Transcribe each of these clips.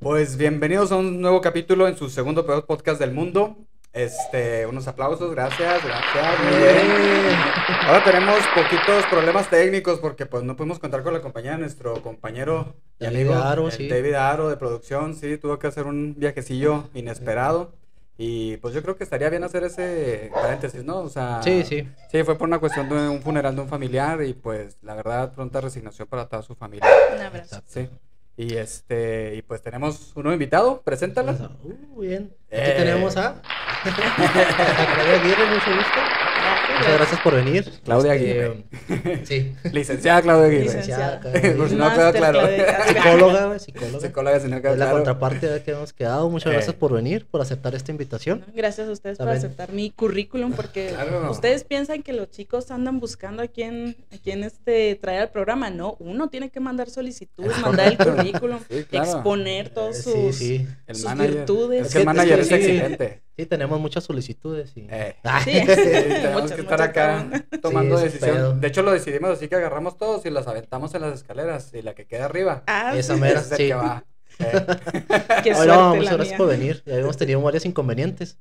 Pues bienvenidos a un nuevo capítulo en su segundo peor podcast del mundo. Este, unos aplausos, gracias, gracias, muy bien. Ahora tenemos poquitos problemas técnicos porque pues no pudimos contar con la compañía de nuestro compañero y David amigo Aro, sí. David Aro de producción, sí, tuvo que hacer un viajecillo inesperado. Y pues yo creo que estaría bien hacer ese paréntesis, ¿no? O sea, Sí, sí. Sí, fue por una cuestión de un funeral de un familiar y pues la verdad pronta resignación para toda su familia. Un abrazo. Sí. Y este, y pues tenemos un nuevo invitado, preséntala. Uh, bien. Aquí Eh. tenemos a mucho gusto. Muchas gracias por venir. Claudia Este, Sí. Licenciada Claudia Aguirre. Licenciada. Por si no quedó claro. Psicóloga, psicóloga. Psicóloga, si no quedó la contraparte que hemos quedado. Muchas Eh. gracias por venir, por aceptar esta invitación. Gracias a ustedes por aceptar mi currículum porque Claro. ustedes piensan que los chicos andan buscando a quién, a quién este, traer al programa. No, uno tiene que mandar solicitudes, mandar el currículum, Sí, claro. exponer todos Eh, sus, Sí, sí. El sus manager. virtudes. Es que el manager es, exigente. Sí, tenemos muchas solicitudes. Y... Eh. Ah. Sí. Tenemos Muchas, que estar acá tomando Sí, decisión. pedo. De hecho, lo decidimos así que agarramos todos y los aventamos en las escaleras. Y la que queda arriba, Ah, Esa sí, mera, es el sí. que va. Eh, qué Ay, suerte no, la muchas gracias mía. por venir. Ya hemos tenido varios inconvenientes,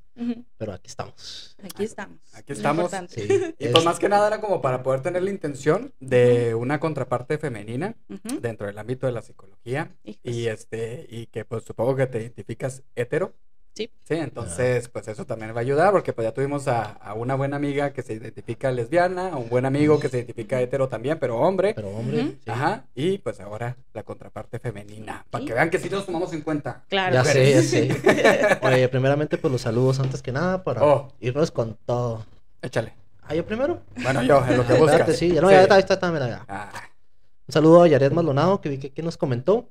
pero aquí estamos. Aquí estamos. Aquí estamos. Sí. Y pues Es- más que nada era como para poder tener la intención de una contraparte femenina dentro del ámbito de la psicología. Hijos. Y este, y que pues supongo que te identificas hetero. Sí. Sí, entonces pues eso también va a ayudar porque pues ya tuvimos a, a una buena amiga que se identifica lesbiana, a un buen amigo que se identifica hetero también, pero hombre. Pero hombre, sí. Ajá, y pues ahora la contraparte femenina, para Sí. que vean que sí nos tomamos en cuenta. Claro. Ya sé, ya sí. sé. Oye, primeramente, pues los saludos antes que nada para Oh. irnos con todo. Échale. Ah, yo primero. Bueno, yo, en lo que buscas. espérate, sí, ya no, ya está, está, está, mira, ya. Ah, Un saludo a Yaret Maldonado, que vi que aquí nos comentó.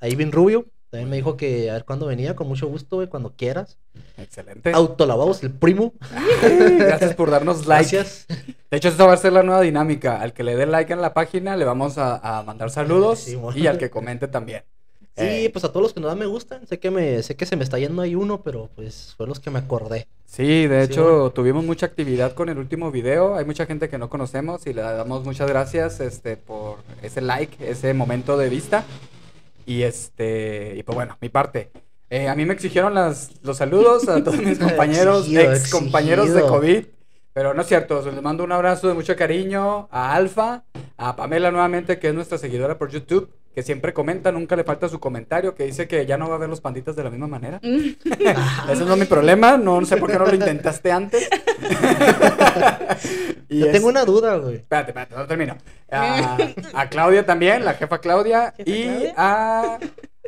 A Ivin Rubio, también me dijo que a ver cuándo venía, con mucho gusto, güey, cuando quieras. excelente. Autolavados, el primo. Gracias por darnos like. Gracias. De hecho, esta va a ser la nueva dinámica. Al que le dé like en la página, le vamos a, a mandar saludos. Sí, y al que comente también. Sí, Eh, pues a todos los que no me gustan. Sé que me, sé que se me está yendo ahí uno, pero pues fue los que me acordé. Sí, de Sí, hecho, bueno. tuvimos mucha actividad con el último video. Hay mucha gente que no conocemos y le damos muchas gracias este, por ese like, ese momento de vista. Y este, y pues bueno, mi parte. Eh, a mí me exigieron las, los saludos a todos mis compañeros, Exigido, ex compañeros de. COVID. Pero no es cierto, les mando un abrazo de mucho cariño a Alfa, a Pamela nuevamente, que es nuestra seguidora por YouTube, que siempre comenta, nunca le falta su comentario, que dice que ya no va a ver los panditas de la misma manera. Ese no es mi problema, no sé por qué no lo intentaste antes. Y Yo es- tengo una duda, güey. Espérate, espérate, no termino. A, a Claudia también, la jefa Claudia, Jefa y Claudia. a,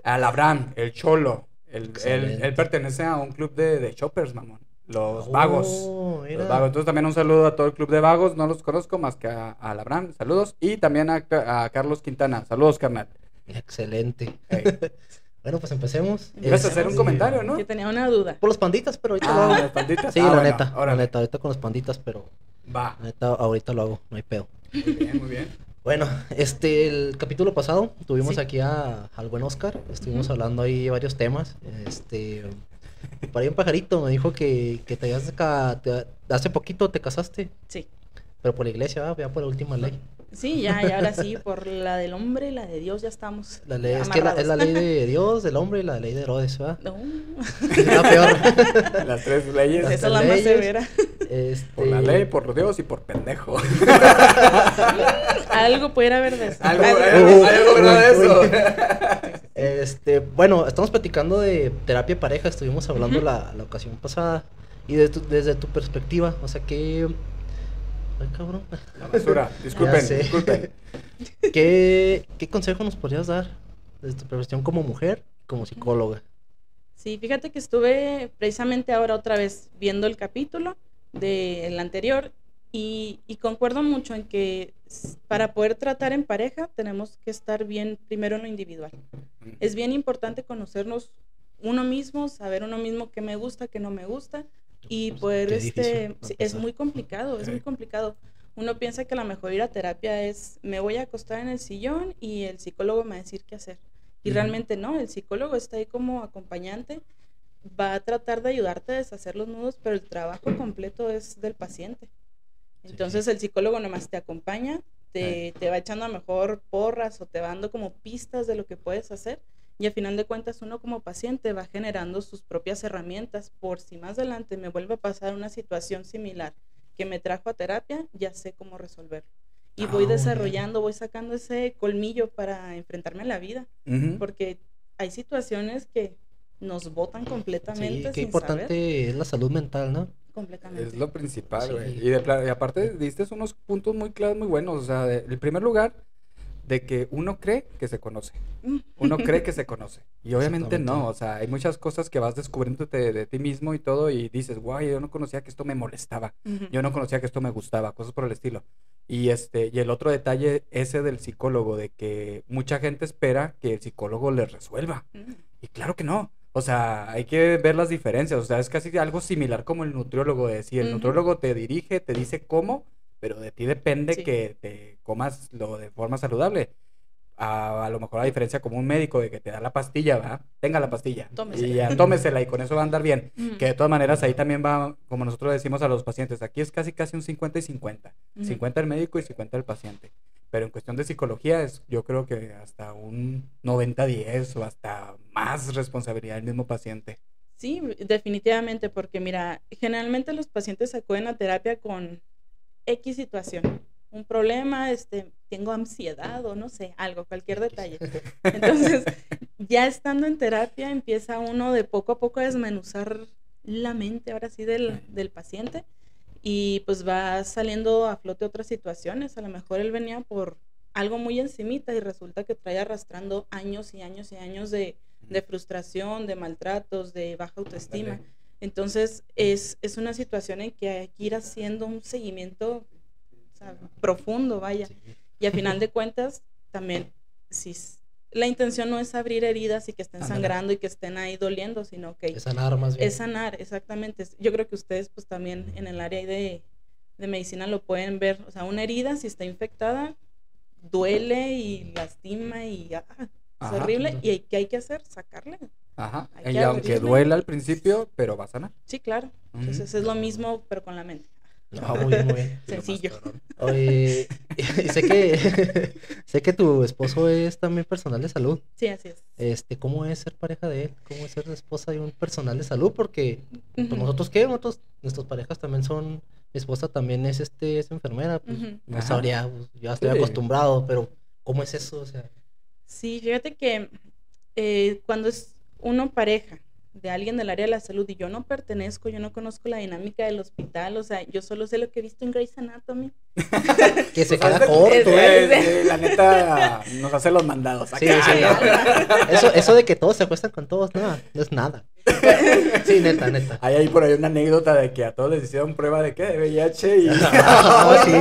a Labran, el cholo. Él, él, él pertenece a un club de, de choppers, mamón. Los vagos. Oh, mira. Los vagos. Entonces también un saludo a todo el club de vagos. No los conozco más que a, a Labran. Saludos. Y también a, a Carlos Quintana. Saludos, carnal. Excelente. Bueno, pues empecemos. Ibas a hacer un comentario, ¿no? Que tenía una duda. Por los panditas, pero ahorita lo Ah, hago. las panditas. Sí, Ah, la bueno, neta, la neta, ahorita con los panditas, pero Va. la neta, ahorita lo hago, no hay pedo. Muy bien, muy bien. Bueno, este, el capítulo pasado tuvimos Sí. aquí a, al buen Oscar, estuvimos hablando ahí varios temas, este, por ahí un pajarito me dijo que, que te, habías ca- te- hace poquito te casaste, Sí. pero por la iglesia, ¿verdad? ya por la última ley. Sí, ya, y ahora sí, por la del hombre y la de Dios ya estamos. La ley, es que la- es la ley de Dios, del hombre y la ley de Herodes, ¿verdad? No, La peor. Las tres leyes. Las esa es la más severa. Este, Por la ley, por Dios y por pendejo. Algo pudiera haber de eso. Algo, Algo- algo, algo verdad de eso. Este, bueno, estamos platicando de terapia pareja, estuvimos hablando la, la ocasión pasada. Y de tu- desde tu perspectiva, o sea, ¿qué. Ay, cabrón. La basura. Disculpen, disculpen. ¿Qué, ¿Qué consejo nos podrías dar desde tu perspectiva como mujer como psicóloga? Sí, fíjate que estuve precisamente ahora otra vez viendo el capítulo del anterior y, y concuerdo mucho en que para poder tratar en pareja tenemos que estar bien primero en lo individual. Es bien importante conocernos uno mismo, saber uno mismo qué me gusta, qué no me gusta y Pues, poder, este, difícil, para sí, es muy complicado, es muy complicado. Uno piensa que a lo mejor ir a terapia es, me voy a acostar en el sillón y el psicólogo me va a decir qué hacer. Y realmente no, el psicólogo está ahí como acompañante, va a tratar de ayudarte a deshacer los nudos, pero el trabajo completo es del paciente. Entonces el psicólogo nomás te acompaña, te, te va echando a mejor porras o te va dando como pistas de lo que puedes hacer Y a final de cuentas uno como paciente va generando sus propias herramientas por si más adelante me vuelve a pasar una situación similar que me trajo a terapia, ya sé cómo resolverlo. Y voy Ah, desarrollando, voy sacando ese colmillo para enfrentarme a la vida, porque hay situaciones que nos botan completamente. Sí, qué sin importante saber. es la salud mental, ¿no? Completamente. Es lo principal, Sí. güey. Y, de pla- y aparte diste unos puntos muy claros, muy buenos. O sea, el primer lugar, de que uno cree que se conoce. Mm. Uno cree que se conoce. Y obviamente no. O sea, hay muchas cosas que vas descubriéndote de, de ti mismo y todo. Y dices, guay, yo no conocía que esto me molestaba. Yo no conocía que esto me gustaba, cosas por el estilo. Y este, y el otro detalle, ese del psicólogo, de que mucha gente espera que el psicólogo les resuelva. Mm. Y claro que no. O sea, hay que ver las diferencias. O sea, es casi algo similar como el nutriólogo. De decir, el Ujú. nutriólogo te dirige, te dice cómo, pero de ti depende Sí. que te comas lo de forma saludable. A, a lo mejor la diferencia como un médico de que te da la pastilla, ¿verdad? Tenga la pastilla. Tómesela. Y ya tómesela y con eso va a andar bien. Que de todas maneras ahí también va, como nosotros decimos a los pacientes, aquí es casi casi un 50 y 50. Ujú. 50 el médico y 50 el paciente. Pero en cuestión de psicología es yo creo que hasta un 90-10 o hasta más responsabilidad del mismo paciente. Sí, definitivamente, porque mira, generalmente los pacientes acuden a terapia con X situación, un problema, este, tengo ansiedad o no sé, algo, cualquier detalle. Entonces, ya estando en terapia, empieza uno de poco a poco a desmenuzar la mente, ahora sí, del, del paciente, y pues va saliendo a flote otras situaciones. A lo mejor él venía por algo muy encimita y resulta que trae arrastrando años y años y años de, de frustración, de maltratos, de baja autoestima. Entonces, es, es una situación en que hay que ir haciendo un seguimiento o sea, profundo, vaya. Y a final de cuentas, también, si la intención no es abrir heridas y que estén sangrando y que estén ahí doliendo, sino que Es sanar más bien. es sanar, exactamente. Yo creo que ustedes, pues también en el área de, de medicina lo pueden ver. O sea, una herida, si está infectada, duele y lastima y ah, es Ajá. horrible. ¿Y hay- qué hay que hacer? Sacarle. Ajá. Hay Y que aunque duela al principio, pero va a sanar. Sí, claro. Entonces es lo mismo, pero con la mente. No, muy bien, muy bien. Sencillo. Oye, y sé que sé que tu esposo es también personal de salud. Sí, así es. Este, ¿cómo es ser pareja de él? ¿Cómo es ser esposa de un personal de salud? Porque pues, nosotros qué, nosotros, nuestras parejas también son, mi esposa también es este, es enfermera, pues no sabría, pues, ya estoy Sí. acostumbrado, pero ¿cómo es eso? O sea, Sí, fíjate que eh, cuando es uno pareja de alguien del área de la salud y yo no pertenezco, yo no conozco la dinámica del hospital, o sea, yo solo sé lo que he visto en Grey's Anatomy. que se Pues, queda corto, ¿eh? Eh, la neta nos hace los mandados. Sí, sí, ¿no? Eso, eso de que todos se acuestan con todos, nada, no es nada. Sí, neta, neta. Hay ahí por ahí una anécdota de que a todos les hicieron prueba de qué, de VIH y... Ah, sí.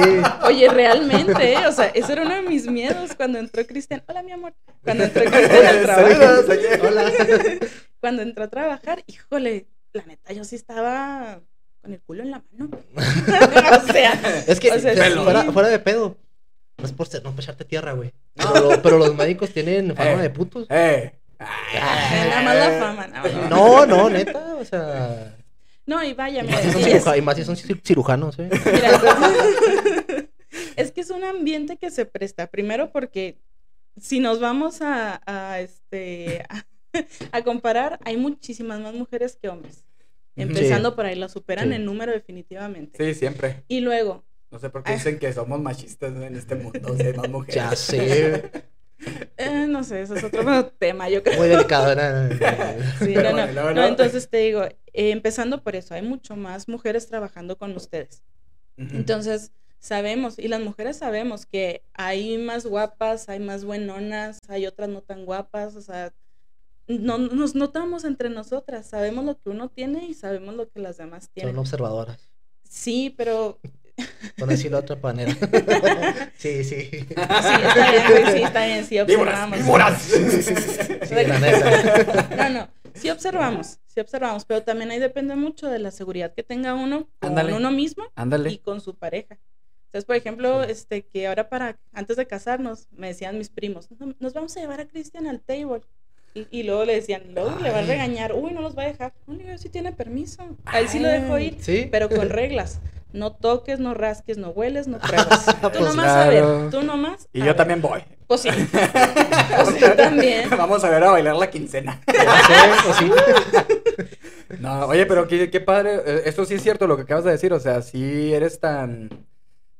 Oye, realmente, ¿eh? o sea, eso era uno de mis miedos cuando entró Cristian. Hola, mi amor. Cuando entró Cristian al trabajo. Hola. Cuando entró a trabajar, híjole, la neta, yo sí estaba con el culo en la mano. o sea, Es que O sea, fuera, sí. fuera, fuera de pedo. No es por ser, no echarte tierra, güey. Pero, lo- pero los médicos tienen fama Eh. de putos. Eh. más la fama. No, No, no, neta, o sea. no y vaya, Y mira, más si son, y es- ciruja- y más si son cir- cirujanos, ¿eh? Mira, es que es un ambiente que se presta. Primero porque si nos vamos a, a, este a, a comparar, hay muchísimas más mujeres que hombres. Empezando por ahí, lo superan Sí. en número definitivamente. Sí, siempre. Y luego, No sé por qué Ah. dicen que somos machistas en este mundo, si hay más mujeres. Ya sé. eh, no sé, eso es otro tema, yo creo. Muy delicado, ¿no? Sí, no, no, no, entonces te digo, eh, empezando por eso, hay mucho más mujeres trabajando con ustedes. Entonces, sabemos, y las mujeres sabemos que hay más guapas, hay más buenonas, hay otras no tan guapas, o sea, no, nos notamos entre nosotras, sabemos lo que uno tiene y sabemos lo que las demás tienen. Son observadoras. Sí, pero Por decirlo de otra manera. Sí, sí. sí, está bien, güey, sí, está bien, sí observamos. ¡Víboras! Sí, la neta. No, no, sí observamos, sí observamos, pero también ahí depende mucho de la seguridad que tenga uno con Ándale. uno mismo y con su pareja. Entonces, por ejemplo, este que ahora para antes de casarnos me decían mis primos, "No, nos vamos a llevar a Cristian al table. Y, y luego le decían, luego le va a Ay. regañar, uy, no los va a dejar. No, le digo, sí tiene permiso. A él sí lo dejó ir, Sí. pero con reglas. No toques, no rasques, no hueles, no pruebas. tú Pues nomás a claro. ver, tú nomás. Y a yo ver. también voy. Pues sí. Pues tú también. Vamos a ver a bailar la quincena. Pues sí. No, oye, pero qué, qué padre. eh, Esto sí es cierto lo que acabas de decir. O sea, sí eres tan,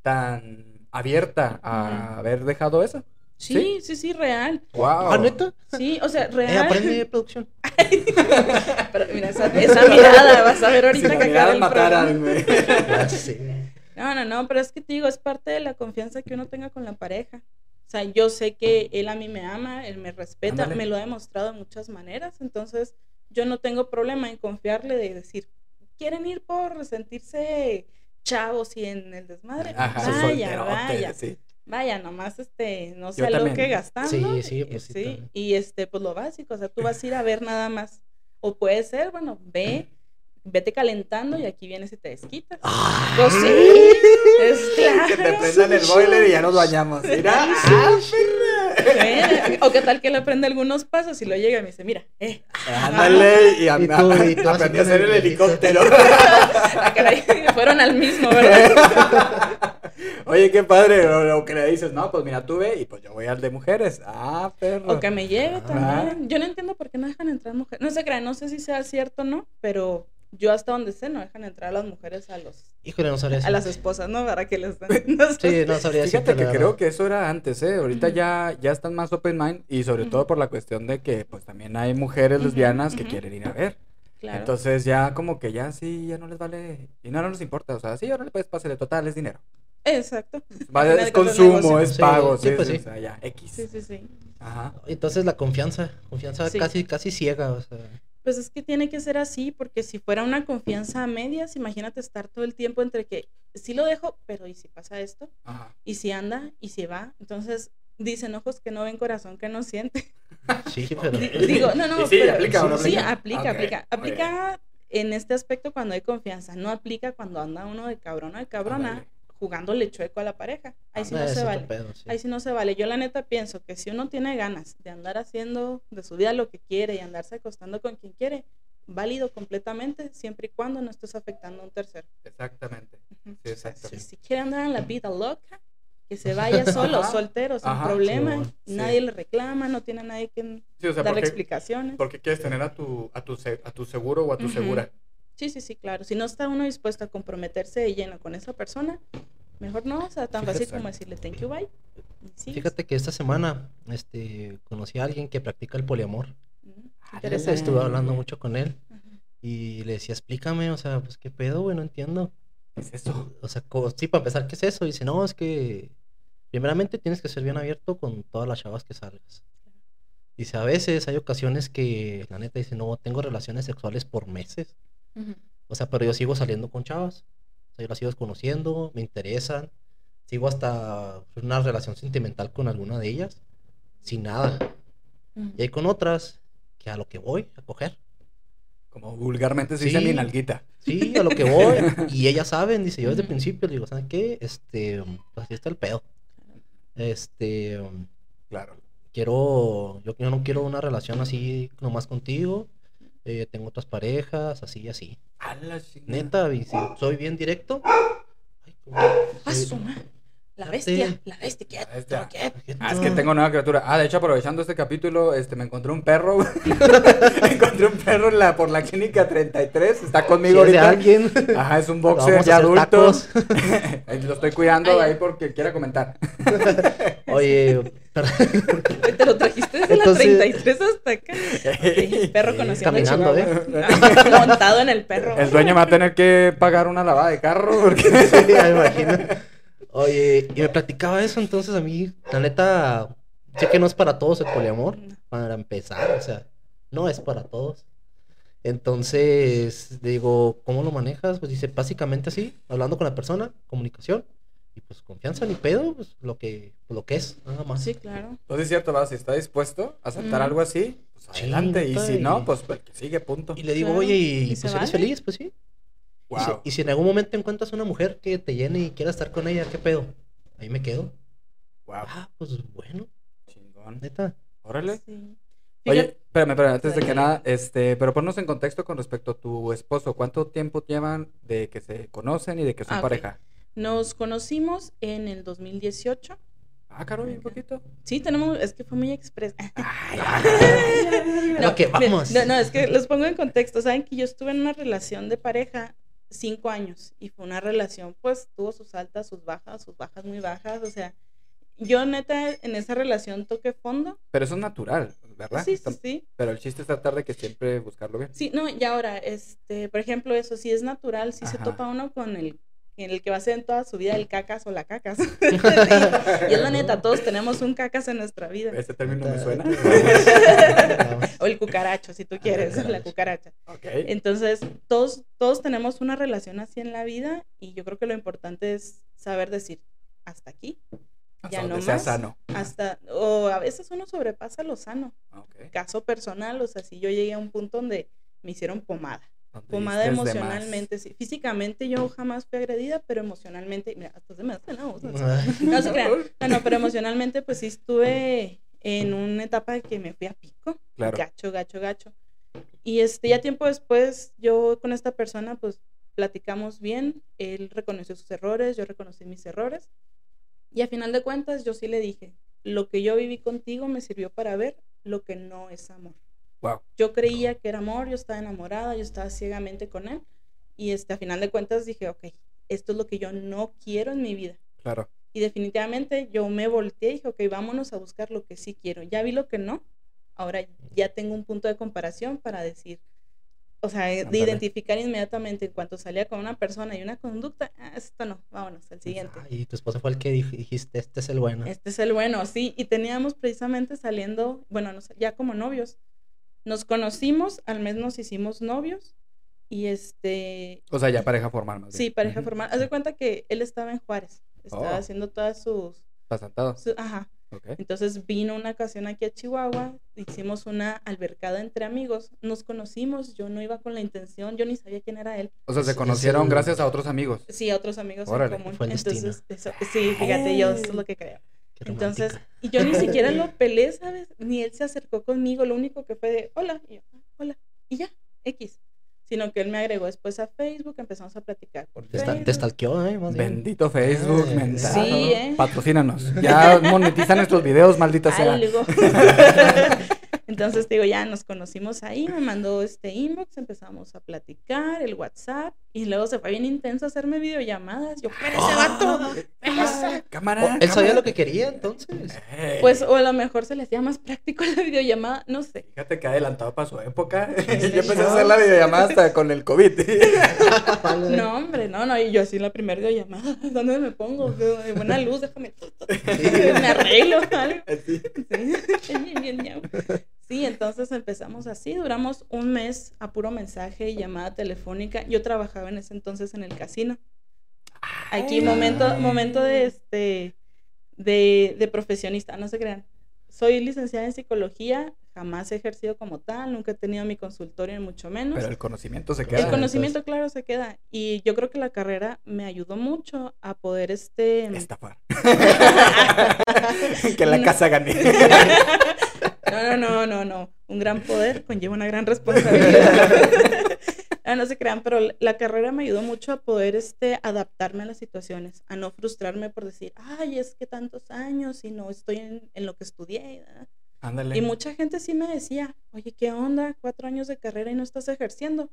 tan abierta a haber dejado eso. Sí, sí, sí, real. Wow. ¿Ah, neta? Sí, o sea, Eh, real. aprende producción. Pero mira, esa, esa mirada, vas a ver ahorita Si que me acabe el programa. sé. No, no, no, pero es que te digo, es parte de la confianza que uno tenga con la pareja. O sea, yo sé que él a mí me ama, él me respeta, Ándale. me lo ha demostrado de muchas maneras, entonces yo no tengo problema en confiarle de decir, ¿quieren ir por sentirse chavos y en el desmadre? Ajá, vaya, vaya, sí. Vaya, nomás este, no se aloque también. gastando. Sí, sí, y- pues sí, y este, pues lo básico, o sea, tú vas a ir a ver nada más. O puede ser, bueno, ve, vete calentando y aquí vienes y te desquitas. Ah, Pues sí, es claro. Que te prendan el boiler y ya nos bañamos. Mira. Ah, perra. O qué tal que le aprende algunos pasos y lo llega y me dice, mira, eh, Ándale, y, a, Y tú- y tú aprendí a hacer el el helicóptero. ah, caray, fueron al mismo, ¿verdad? Oye, qué padre, lo, lo que le dices, no, pues mira, tú ve y pues yo voy al de mujeres. Ah, perro. O que me lleve Ah. también. Yo no entiendo por qué no dejan entrar mujeres. No se crean, no sé si sea cierto o no, pero yo hasta donde sé no dejan entrar a las mujeres a los Híjole, no sabría a las esposas, ¿no? Para que les den. no sé. Sí, no sabría Fíjate que creo verdad. que eso era antes, ¿eh? Ahorita Ujú. ya, ya están más open mind y sobre todo Ujú. por la cuestión de que pues también hay mujeres Ujú, lesbianas que quieren ir a ver. Claro. Entonces ya como que ya sí, ya no les vale y no, no les importa. O sea, sí, ahora le puedes pasar total, es dinero. Exacto. Va, Al final es consumo, es pago, sí, sí, pues sí, sí. o sea, ya, X. Sí, sí, sí. Ajá. Entonces la confianza, confianza Sí. casi, casi ciega, o sea. Pues es que tiene que ser así, porque si fuera una confianza a medias, imagínate estar todo el tiempo entre que sí lo dejo, pero ¿y si pasa esto? Ajá. ¿Y si anda? ¿Y si va? Entonces dicen ojos que no ven, corazón que no siente. Sí, pero. Di- Digo, no, no, sí, pero- aplica no sí, aplica? aplica, aplica. Aplica en este aspecto cuando hay confianza, no aplica cuando anda uno de cabrón o de cabrona. Jugándole chueco a la pareja. Ahí sí no se vale. pedo, sí. Ahí sí no se vale. Yo la neta pienso que si uno tiene ganas de andar haciendo de su vida lo que quiere y andarse acostando con quien quiere, válido completamente, siempre y cuando no estés afectando a un tercero. Exactamente. Sí, si quiere andar en la vida loca, que se vaya solo, Ajá. soltero, sin Ajá, problema. sí, sí. Nadie le reclama, no tiene nadie que Sí, o sea, darle porque, explicaciones. porque quieres tener a tu, a tu, se- a tu seguro o a tu segura. Sí, sí, sí, claro. Si no está uno dispuesto a comprometerse de lleno con esa persona, mejor no. O sea, tan Fíjate. fácil como decirle thank you, bye. Fíjate que esta semana este, conocí a alguien que practica el poliamor. Mm, Interesante. Estuve hablando mucho con él Ajá. y le decía, explícame, o sea, pues qué pedo, güey, no entiendo. ¿Qué es eso? O sea, sí, para empezar, ¿qué es eso? Dice, no, es que primeramente tienes que ser bien abierto con todas las chavas que salgas. Dice, a veces hay ocasiones que la neta dice, no, tengo relaciones sexuales por meses. O sea, pero yo sigo saliendo con chavas. O sea, yo las sigo conociendo, me interesan. Sigo hasta una relación sentimental con alguna de ellas. Sin nada. Y hay con otras que a lo que voy a coger. Como vulgarmente se dice Sí. mi nalguita. Sí, a lo que voy. y ellas saben, dice yo desde el principio, le digo, ¿saben qué? Este, pues así está el pedo. Este, Claro. quiero, yo, yo no quiero una relación así nomás contigo. Eh, tengo otras parejas, así y así. A la chingada. Neta, soy bien directo. Ay, como- ¡Ah, soy-! La bestia, la bestia, quieto, bestia. quieto. Ah, es que tengo nueva criatura. Ah, de hecho, aprovechando este capítulo, este, me encontré un perro. güey. me encontré un perro en la, por la clínica 33. Está conmigo es de ahorita. alguien. Ajá, es un boxer ya adulto. lo estoy cuidando Ay. ahí porque quiera comentar. Oye, pero- Te lo trajiste desde Entonces- la 33 hasta acá. Sí, perro conociendo Caminando. ¿eh? Montado en el perro. El dueño me va a tener que pagar una lavada de carro porque... Sí, me imagino. Oye, y me platicaba eso, entonces a mí, la neta, sé que no es para todos el poliamor, para empezar, o sea, no es para todos. Entonces, digo, ¿cómo lo manejas? Pues dice, básicamente así, hablando con la persona, comunicación, y pues confianza ni pedo, pues lo que, lo que es, nada más. Sí, claro. Entonces es cierto, va, si está dispuesto a aceptar Mm. algo así, pues Sí, adelante. y si y- no, pues que sigue, punto. Y le digo, Claro, oye, y, y pues eres vale. feliz, pues sí. Y, si, Wow. y si en algún momento encuentras una mujer que te llene y quiera estar con ella, ¿qué pedo? Ahí me quedo. Wow. Ah, pues bueno, Chingón. neta. Órale. Sí. Oye, Espérame, espérame, antes de que nada, este, pero ponnos en contexto con respecto a tu esposo. ¿Cuánto tiempo llevan de que se conocen y de que son Ah, pareja? Nos conocimos en el 2018. Ah, caro, bien poquito. Sí, tenemos, es que fue muy express. Lo que mira, vamos. No, no, es que los pongo en contexto. Saben que yo estuve en una relación de pareja cinco años y fue una relación, pues tuvo sus altas, sus bajas, sus bajas muy bajas. O sea, yo neta en esa relación toqué fondo. Pero eso es natural, ¿verdad? Sí, sí, sí. Pero el chiste es tratar de que siempre buscarlo bien. Sí, no, y ahora, este, por ejemplo, eso sí es natural, sí se topa uno con el en el que va a ser en toda su vida el cacas o la cacas. y es la neta, todos tenemos un cacas en nuestra vida. Este término me suena. O el cucaracho, si tú quieres, la cucaracha. ok. Entonces, todos, todos tenemos una relación así en la vida y yo creo que lo importante es saber decir, hasta aquí, Hasta ya no sea más. sano. hasta, o a veces uno sobrepasa lo sano. Ok. Caso personal, o sea, si yo llegué a un punto donde me hicieron pomada. Pomada emocionalmente, sí. Físicamente yo jamás fui agredida, pero emocionalmente, mira, hasta se me hace la voz. No, se crean. No, no, pero emocionalmente pues sí estuve en una etapa que me fui a pico. Claro. Gacho, gacho, gacho. Y este, ya tiempo después, yo con esta persona pues platicamos bien, él reconoció sus errores, yo reconocí mis errores. Y a final de cuentas yo sí le dije, lo que yo viví contigo me sirvió para ver lo que no es amor. Wow. Yo creía que era amor, yo estaba enamorada, yo estaba ciegamente con él. Y este, a final de cuentas dije, ok, esto es lo que yo no quiero en mi vida. Claro. Y definitivamente yo me volteé y dije, ok, vámonos a buscar lo que sí quiero. Ya vi lo que no, ahora ya tengo un punto de comparación para decir, o sea, de Ándale. identificar inmediatamente en cuanto salía con una persona y una conducta, ah, esto no, vámonos al siguiente. Y tu esposo fue el que dij- dijiste, este es el bueno. Este es el bueno, sí. Y teníamos precisamente saliendo, bueno, ya como novios. Nos conocimos, al mes nos hicimos novios. Y este, O sea, ya pareja formal más bien. sí, pareja Ujú. formal. Haz de cuenta que él estaba en Juárez. Estaba Oh. haciendo todas sus, Pasantado. su- ajá. Ok. Entonces vino una ocasión aquí a Chihuahua, hicimos una albercada entre amigos, nos conocimos, yo no iba con la intención, yo ni sabía quién era él. O sea, se conocieron el- gracias a otros amigos. Sí, a otros amigos Órale. en común. Fue el. Entonces, eso- sí, fíjate, yo eso es lo que creo. Entonces, y yo ni siquiera lo peleé, ¿sabes? Ni él se acercó conmigo, lo único que fue de, hola, y yo, "Ah, hola, y ya, X. Sino que él me agregó después a Facebook, empezamos a platicar por Te, esta- Facebook. te stalkeó, ¿eh? Más bien. Bendito Facebook, Eh, mentado. Sí, ¿eh? Patrocínanos. Ya monetizan nuestros videos, maldita sea. Entonces, te digo, ya nos conocimos ahí, me mandó este inbox, empezamos a platicar, el WhatsApp, y luego se fue bien intenso a hacerme videollamadas. Yo, pero ese vato, Ah, Cámara. Oh, él sabía lo que quería, entonces. Eh, pues, o a lo mejor se le hacía más práctico la videollamada, no sé. Fíjate que adelantado para su época. Yo empecé a hacer la videollamada hasta con el COVID. No, hombre, no, no, y yo así la primera videollamada, ¿dónde me pongo? De buena luz, déjame, me arreglo, algo. Así. Sí. Bien, bien, ñau. Sí, entonces empezamos así, duramos un mes a puro mensaje y llamada telefónica. Yo trabajaba en ese entonces en el casino. Aquí momento, momento de este de, de profesionista, no se crean. Soy licenciada en psicología, jamás he ejercido como tal, nunca he tenido mi consultorio, ni mucho menos. Pero el conocimiento se queda. El conocimiento, claro, se queda. Y yo creo que la carrera me ayudó mucho a poder este. Estafar. que la No. casa gane. No, no, no, no, no. Un gran poder conlleva una gran responsabilidad. Ah, no se crean, pero la carrera me ayudó mucho a poder este, adaptarme a las situaciones, a no frustrarme por decir, ay, es que tantos años y no estoy en, en lo que estudié. Ándale. Y mucha gente sí me decía, oye, ¿qué onda? Cuatro años de carrera y no estás ejerciendo.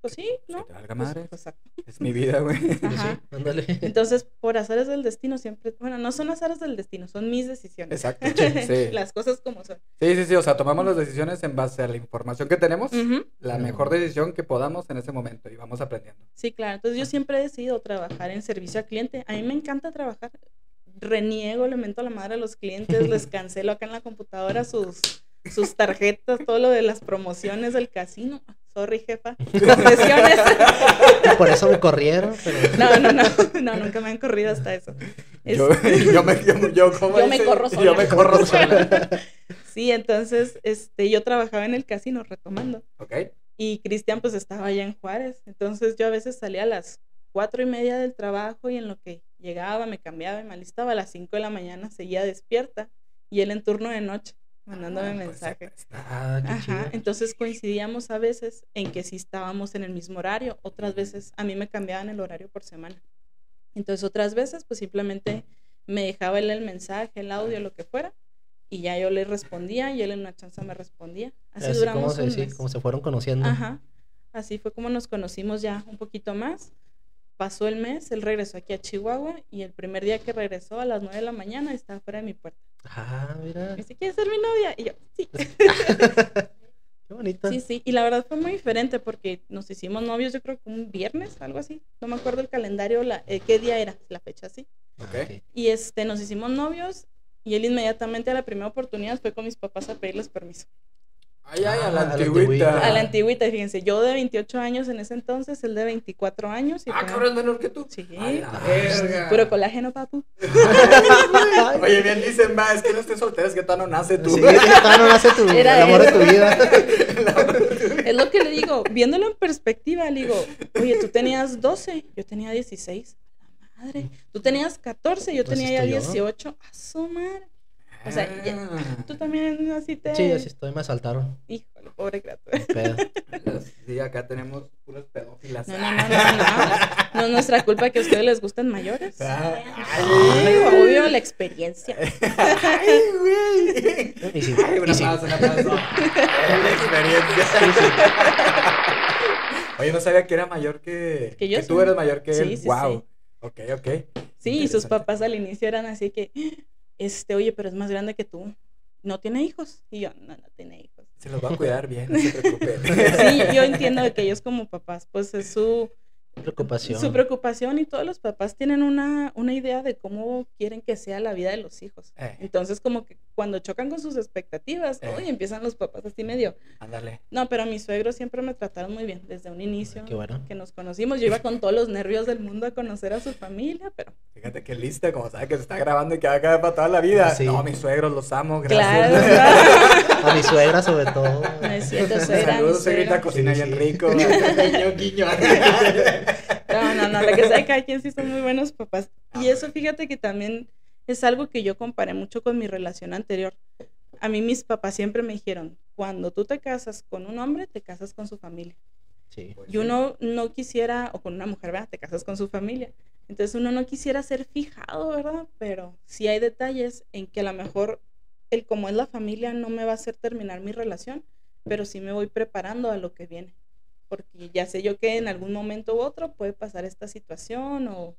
Pues sí, Pues ¿no? que te valga Pues, pues. Es mi vida, güey. Pues Ajá. sí, ándale. Entonces, por azares del destino siempre, bueno, no son azares del destino, son mis decisiones. Exacto, sí. Las cosas como son. Sí, sí, sí. O sea, tomamos las decisiones en base a la información que tenemos. La mejor decisión que podamos en ese momento. Y vamos aprendiendo. Sí, claro. Entonces yo siempre he decidido trabajar en servicio al cliente. A mí me encanta trabajar. Reniego, le mento a la madre a los clientes, les cancelo acá en la computadora sus, sus tarjetas, todo lo de las promociones del casino. Sorry, jefa. Confesiones. Por eso me corrieron, pero... No, no, no, no, nunca me han corrido hasta eso. Yo, yo me, yo, yo, ¿cómo Yo me dice? corro Yo sola. me corro sola. sí, entonces este, yo trabajaba en el casino, retomando. Ok. Y Cristian pues estaba allá en Juárez. Entonces yo a veces salía a las cuatro y media del trabajo y en lo que llegaba, me cambiaba y me alistaba a las cinco de la mañana, seguía despierta y él en turno de noche. Mandándome Ah, pues, mensaje. Ah, qué chido. Ajá, entonces coincidíamos a veces en que sí estábamos en el mismo horario, otras veces a mí me cambiaban el horario por semana. Entonces otras veces pues simplemente me dejaba él el mensaje, el audio, lo que fuera, y ya yo le respondía y él en una chance me respondía. Así, Así duramos como se, un sí, mes. como se fueron conociendo. Ajá, así fue como nos conocimos ya un poquito más. Pasó el mes, él regresó aquí a Chihuahua y el primer día que regresó a las 9 de la mañana estaba fuera de mi puerta. Ah, mira. Me dice, ¿quieres ser mi novia? Y yo, sí. Qué bonito. Sí, sí, y la verdad fue muy diferente porque nos hicimos novios yo creo que un viernes, algo así. No me acuerdo el calendario, la, eh, qué día era, la fecha así. Ah, Ok. Y este, nos hicimos novios y él inmediatamente a la primera oportunidad fue con mis papás a pedirles permiso. Ay, ay, a Ah, la a la antigüita. A la antigüita, fíjense, yo de 28 años en ese entonces, él de 24 años. Y Ah, fue- cabrón, es menor que tú. Sí. La Ah, verga. Puro colágeno, papu. Ay, Oye, bien dicen, va, es que no estés soltera, es que todavía no nace tú. Sí, es que todavía no nace tu, Era el amor de tu vida. Es lo que le digo, viéndolo en perspectiva, le digo, oye, tú tenías 12, yo tenía 16. La madre. Tú tenías 14, yo Pues tenía ya estoy yo. 18. A su madre. O sea, ya- Ah. Tú también así te. Sí, así estoy, me asaltaron. Híjole, pobre criatura. Pedo. Sí, acá tenemos puras pedófilas. No, no, no, no, no. No es nuestra culpa que a ustedes les gusten mayores. Ah, Ay, obvio, la experiencia. Ay, güey. Y sí, Ay, un aplauso, un aplauso. La experiencia. Oye, no sabía que era mayor que, Que yo tú soy. eres mayor que él. Sí, sí, wow. sí. Ok, ok. Sí, y sus papás al inicio eran así que, este, oye, pero es más grande que tú. No tiene hijos. Y yo, no, no tiene hijos. Se los va a cuidar bien, no se preocupe. Sí, yo entiendo que ellos como papás, pues es su, Preocupación. su preocupación y todos los papás tienen una, una idea de cómo quieren que sea la vida de los hijos. Eh. Entonces, como que cuando chocan con sus expectativas, Eh. uy, empiezan los papás así medio. Ándale. No, pero mis suegros siempre me trataron muy bien desde un inicio. Qué bueno. Que nos conocimos, yo iba con todos los nervios del mundo a conocer a su familia, pero Fíjate que lista, como sabe que se está grabando y que va a quedar para toda la vida. Sí. No, mis suegros los amo, claro, gracias. A mi suegra, sobre todo. no es cierto, suegra, mi Saludos, suegrita, cocina Sí, bien sí. rico. guiño, guiño. No, no, no, lo que sea, cada quien sí son muy buenos papás. Y eso, fíjate que también es algo que yo comparé mucho con mi relación anterior. A mí mis papás siempre me dijeron, cuando tú te casas con un hombre, te casas con su familia. Sí. Y uno no quisiera, o con una mujer, ¿verdad? Te casas con su familia. Entonces uno no quisiera ser fijado, ¿verdad? Pero sí hay detalles en que a lo mejor el como es la familia no me va a hacer terminar mi relación, pero sí me voy preparando a lo que viene. Porque ya sé yo que en algún momento u otro puede pasar esta situación o,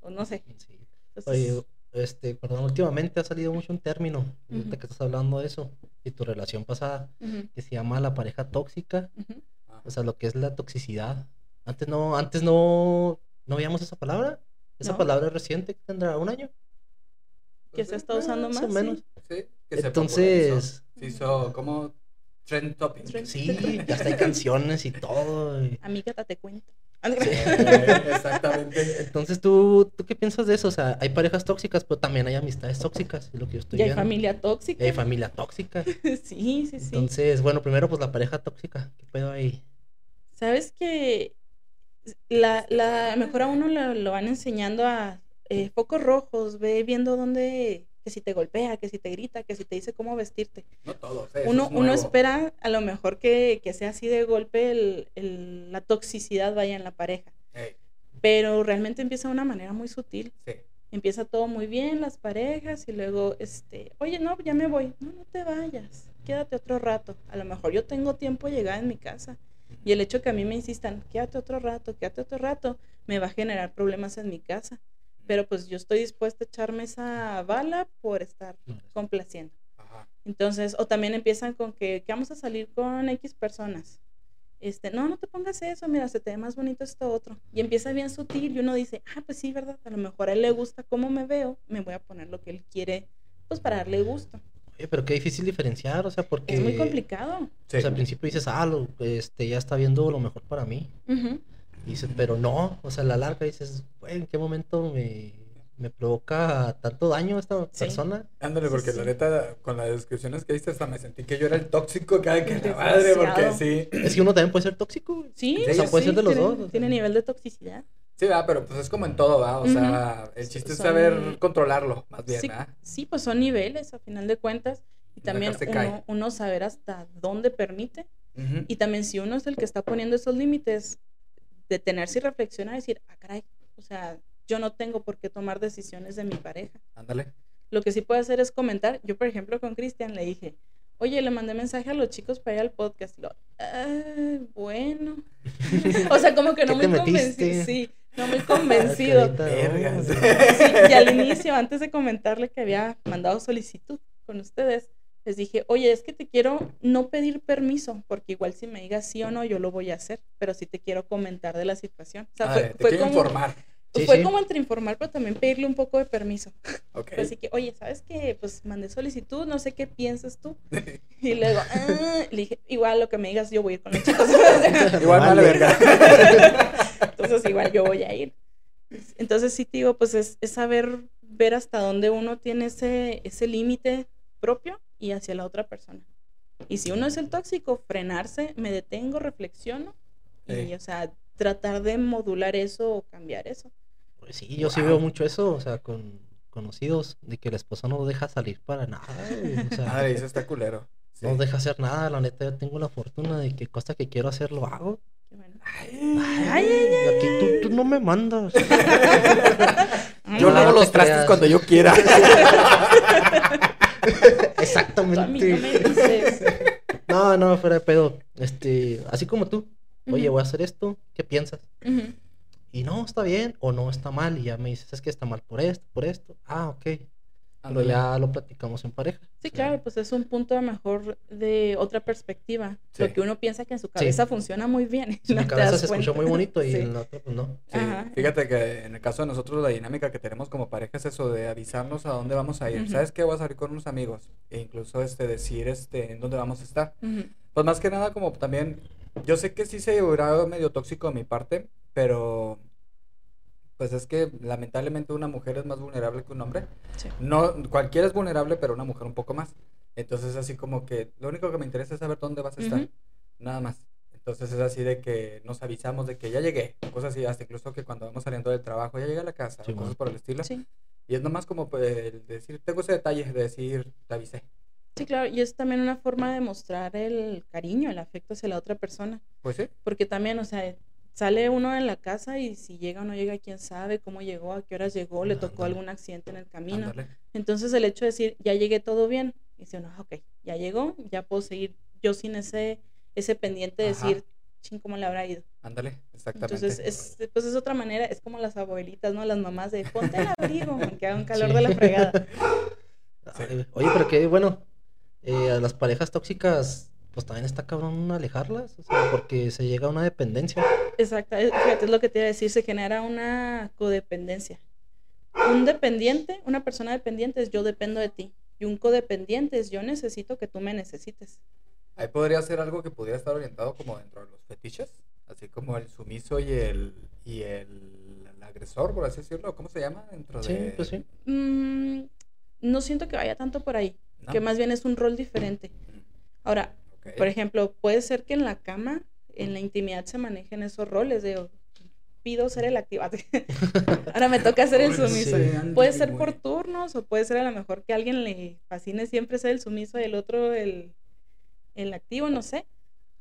o no sé. sí. Entonces, Oye, este, perdón, últimamente ha salido mucho un término, ahorita Ujú. que estás hablando de eso, y tu relación pasada, ujú, que se llama la pareja tóxica, ujú. o sea, lo que es la toxicidad. Antes no, antes no, no veíamos esa palabra. Esa No. palabra reciente, que tendrá un año. que se está usando más más. o menos. Sí, que se Entonces. Se hizo como trend topic. Trend. sí, ya hasta hay canciones y todo. y- Amiga, te cuento. Eh, Exactamente. Entonces, ¿tú, ¿tú qué piensas de eso? O sea, hay parejas tóxicas, pero también hay amistades tóxicas, es lo que yo estoy Y hay viendo. familia tóxica. Y hay familia tóxica. sí, sí, sí. Entonces, bueno, primero, pues la pareja tóxica. ¿Qué pedo ahí? Sabes que la, la mejor a uno lo, lo van enseñando a eh, focos rojos, ve viendo dónde, que si te golpea, que si te grita, que si te dice cómo vestirte. No todos. Uno, es uno espera a lo mejor que, que sea así de golpe el, el- la toxicidad vaya en la pareja, pero realmente empieza de una manera muy sutil. sí. Empieza todo muy bien, las parejas, y luego, este, oye, no, ya me voy. No, no te vayas, quédate otro rato. A lo mejor yo tengo tiempo llegada en mi casa. Y el hecho que a mí me insistan, quédate otro rato, quédate otro rato, me va a generar problemas en mi casa. Pero pues yo estoy dispuesta a echarme esa bala por estar complaciendo. Ajá. Entonces, o también empiezan con que, que vamos a salir con X personas. Este, no, no te pongas eso, mira, se te ve más bonito esto otro. Y empieza bien sutil y uno dice, ah, pues sí, ¿verdad? A lo mejor a él le gusta cómo me veo, me voy a poner lo que él quiere, pues para darle gusto. Oye, pero qué difícil diferenciar, o sea, porque... Es muy complicado. Sí. O sea, al principio dices, ah, lo- este, ya está viendo lo mejor para mí. Ujú. Y dices, pero no, o sea, a la larga dices, güey, ¿en qué momento me, me provoca tanto daño esta Sí. persona? Ándale, porque sí. la neta, con las descripciones que diste, hasta me sentí que yo era el tóxico cada que la madre, porque sí. Es que uno también puede ser tóxico. Sí, O sea, sí, puede ser de los tiene, dos, o sea. Tiene nivel de toxicidad. Sí, va, pero pues es como en todo, va. O sea, el chiste es saber controlarlo, más bien, sí, ¿verdad? sí, pues son niveles a final de cuentas. Y también uno, uno saber hasta dónde permite. Y también si uno es el que está poniendo esos límites, detenerse y reflexionar y decir, ah, caray, o sea, yo no tengo por qué tomar decisiones de mi pareja. Ándale. Lo que sí puedo hacer es comentar. Yo, por ejemplo, con Cristian le dije, oye, le mandé mensaje a los chicos para ir al podcast. Y lo, "Ah, bueno. o sea, como que no ¿Qué muy convencido. Sí, no muy convencido. No. Sí, y al inicio, antes de comentarle que había mandado solicitud con ustedes, les dije, oye, es que te quiero no pedir permiso, porque igual si me digas sí o no, yo lo voy a hacer, pero sí te quiero comentar de la situación. O sea, Ah, fue, te fue quiero como, informar. Sí, fue sí. como entre informar, pero también pedirle un poco de permiso. Ok. Así que, oye, ¿sabes qué? Pues mandé solicitud, no sé qué piensas tú. Y luego, ah, le dije, igual lo que me digas, yo voy a ir con los chicos. Igual vale Vale. verga. Entonces, igual yo voy a ir. Entonces, sí, te digo, pues es, es saber ver hasta dónde uno tiene ese, ese límite propio y hacia la otra persona. Y si uno es el tóxico, frenarse, me detengo, reflexiono y, o sea, tratar de modular eso o cambiar eso. Pues sí, yo sí veo mucho eso, o sea, con conocidos, de que el esposo no deja salir para nada, o sea, Madre, eso está culero. Sí. no deja hacer nada, la neta, yo tengo la fortuna de que cosa que quiero hacer lo hago. Qué bueno. Ay, Ay, aquí tú, tú no me mandas. Yo no, lavo los trastes cuando yo quiera. tú a mí no Exactamente. me dices. No, no, fuera de pedo. Este, así como tú. Oye, voy a hacer esto, ¿qué piensas? Y no, está bien o no está mal. Y ya me dices, es que está mal por esto, por esto. Ah, ok. Pero Ándale. ya lo platicamos en pareja. Sí, claro, pues es un punto a lo mejor de otra perspectiva. Lo Sí. que uno piensa que en su cabeza funciona muy bien. En no mi cabeza se escuchó muy bonito y Sí. en la otra, pues no. Sí, fíjate que en el caso de nosotros la dinámica que tenemos como pareja es eso de avisarnos a dónde vamos a ir. Ujú. ¿Sabes qué? Voy a salir con unos amigos e incluso este decir este en dónde vamos a estar. Ujú. Pues más que nada como también yo sé que sí se hubiera medio tóxico de mi parte, pero pues es que lamentablemente una mujer es más vulnerable que un hombre. Sí. No cualquiera es vulnerable, pero una mujer un poco más. Entonces así como que lo único que me interesa es saber dónde vas a estar, Ujú. nada más. Entonces es así de que nos avisamos de que ya llegué, cosas así, hasta incluso que cuando vamos saliendo del trabajo ya llegué a la casa, Sí, cosas por el estilo. Sí. Y es nomás como pues, el decir, tengo ese detalle de decir, te avisé. Sí, claro, y es también una forma de mostrar el cariño, el afecto hacia la otra persona. Pues sí, Porque también, o sea, sale uno en la casa y si llega o no llega, quién sabe cómo llegó, a qué horas llegó, le tocó algún accidente en el camino. Entonces el hecho de decir, ya llegué todo bien, y dice uno, "Ah, ok, ya llegó, ya puedo seguir yo sin ese, ese pendiente de Ajá. decir, ching, ¿cómo le habrá ido? Ándale, exactamente. Entonces, es, pues es otra manera, es como las abuelitas, ¿no? Las mamás de, ponte el abrigo, aunque haga un calor Sí. de la fregada. Sí. Oye, pero que bueno, eh, a las parejas tóxicas, pues también está cabrón alejarlas, o sea, porque se llega a una dependencia. Exacto, es- fíjate, es lo que te iba a decir, se genera una codependencia. Un dependiente, una persona dependiente es yo dependo de ti. Y un codependiente es yo necesito que tú me necesites. Ahí podría ser algo que pudiera estar orientado como dentro de los fetiches, así como el sumiso y el y el, el agresor, por así decirlo, ¿cómo se llama? Dentro Sí, de pues sí. Mm, no siento que vaya tanto por ahí, ¿no? que más bien es un rol diferente. Ahora, Por ejemplo, puede ser que en la cama, en la intimidad se manejen esos roles de oh, pido ser el activado. Ahora me toca ser el sumiso. Sí. Puede ser por turnos o puede ser a lo mejor que a alguien le fascine siempre ser el sumiso y el otro el, el activo, no sé.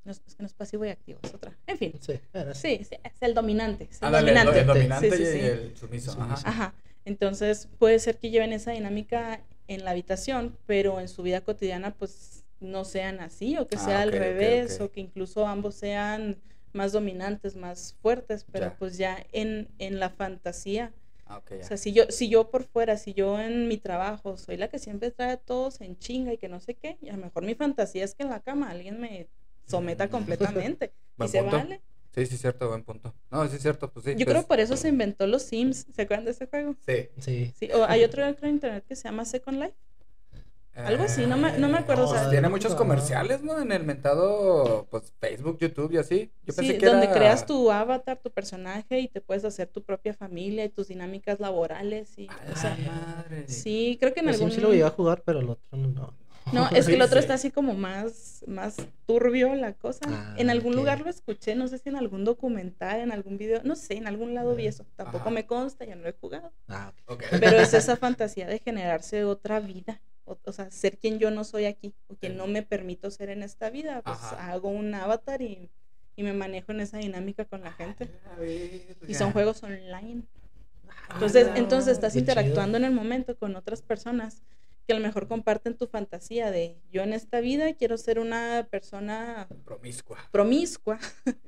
No, es que no es pasivo y activo, es otra. En fin, Sí, es el dominante. Es el el, dominante. el dominante Sí, sí, y sí. el sumiso. Sumiso. Ajá. Ajá. Entonces puede ser que lleven esa dinámica en la habitación, pero en su vida cotidiana pues no sean así o que Ah, sea al revés o que incluso ambos sean más dominantes, más fuertes, pero Ya. pues ya en, en la fantasía. Ah, ok, O sea, si yo, si yo por fuera, si yo en mi trabajo soy la que siempre trae a todos en chinga y que no sé qué, y a lo mejor mi fantasía es que en la cama alguien me someta Mm. completamente. y se punto. vale. Sí, sí, cierto, buen punto. No, sí, es cierto, pues sí. Yo pues, creo por eso se inventó los Sims. ¿Se acuerdan de ese juego? Sí. Sí. Sí, o hay otro creo, en internet que se llama Second Life. Algo así, no me- no me acuerdo, o sea- pues, tiene muchos comerciales, ¿no? En el mentado, pues, Facebook, YouTube y así. Yo pensé Sí, que donde era- creas tu avatar, tu personaje y te puedes hacer tu propia familia y tus dinámicas laborales y, o sea, madre. sí, creo que en El algún sí lo llegué a jugar, pero el otro no. No, es que el otro sí. está así como más, más turbio la cosa. Ah, en algún lugar lo escuché, no sé si en algún documental, en algún video, no sé, en algún lado vi Ah, eso. Tampoco ajá. me consta, ya no lo he jugado. Ah, ok. Ok. Pero es esa fantasía de generarse otra vida. O, o sea, ser quien yo no soy aquí, o quien Ok. no me permito ser en esta vida, pues Ajá. hago un avatar y, y me manejo en esa dinámica con la gente. A ver, Y son juegos online. Entonces, Ah, entonces estás qué chido. interactuando en el momento con otras personas que a lo mejor comparten tu fantasía de yo en esta vida quiero ser una persona Promiscua. promiscua.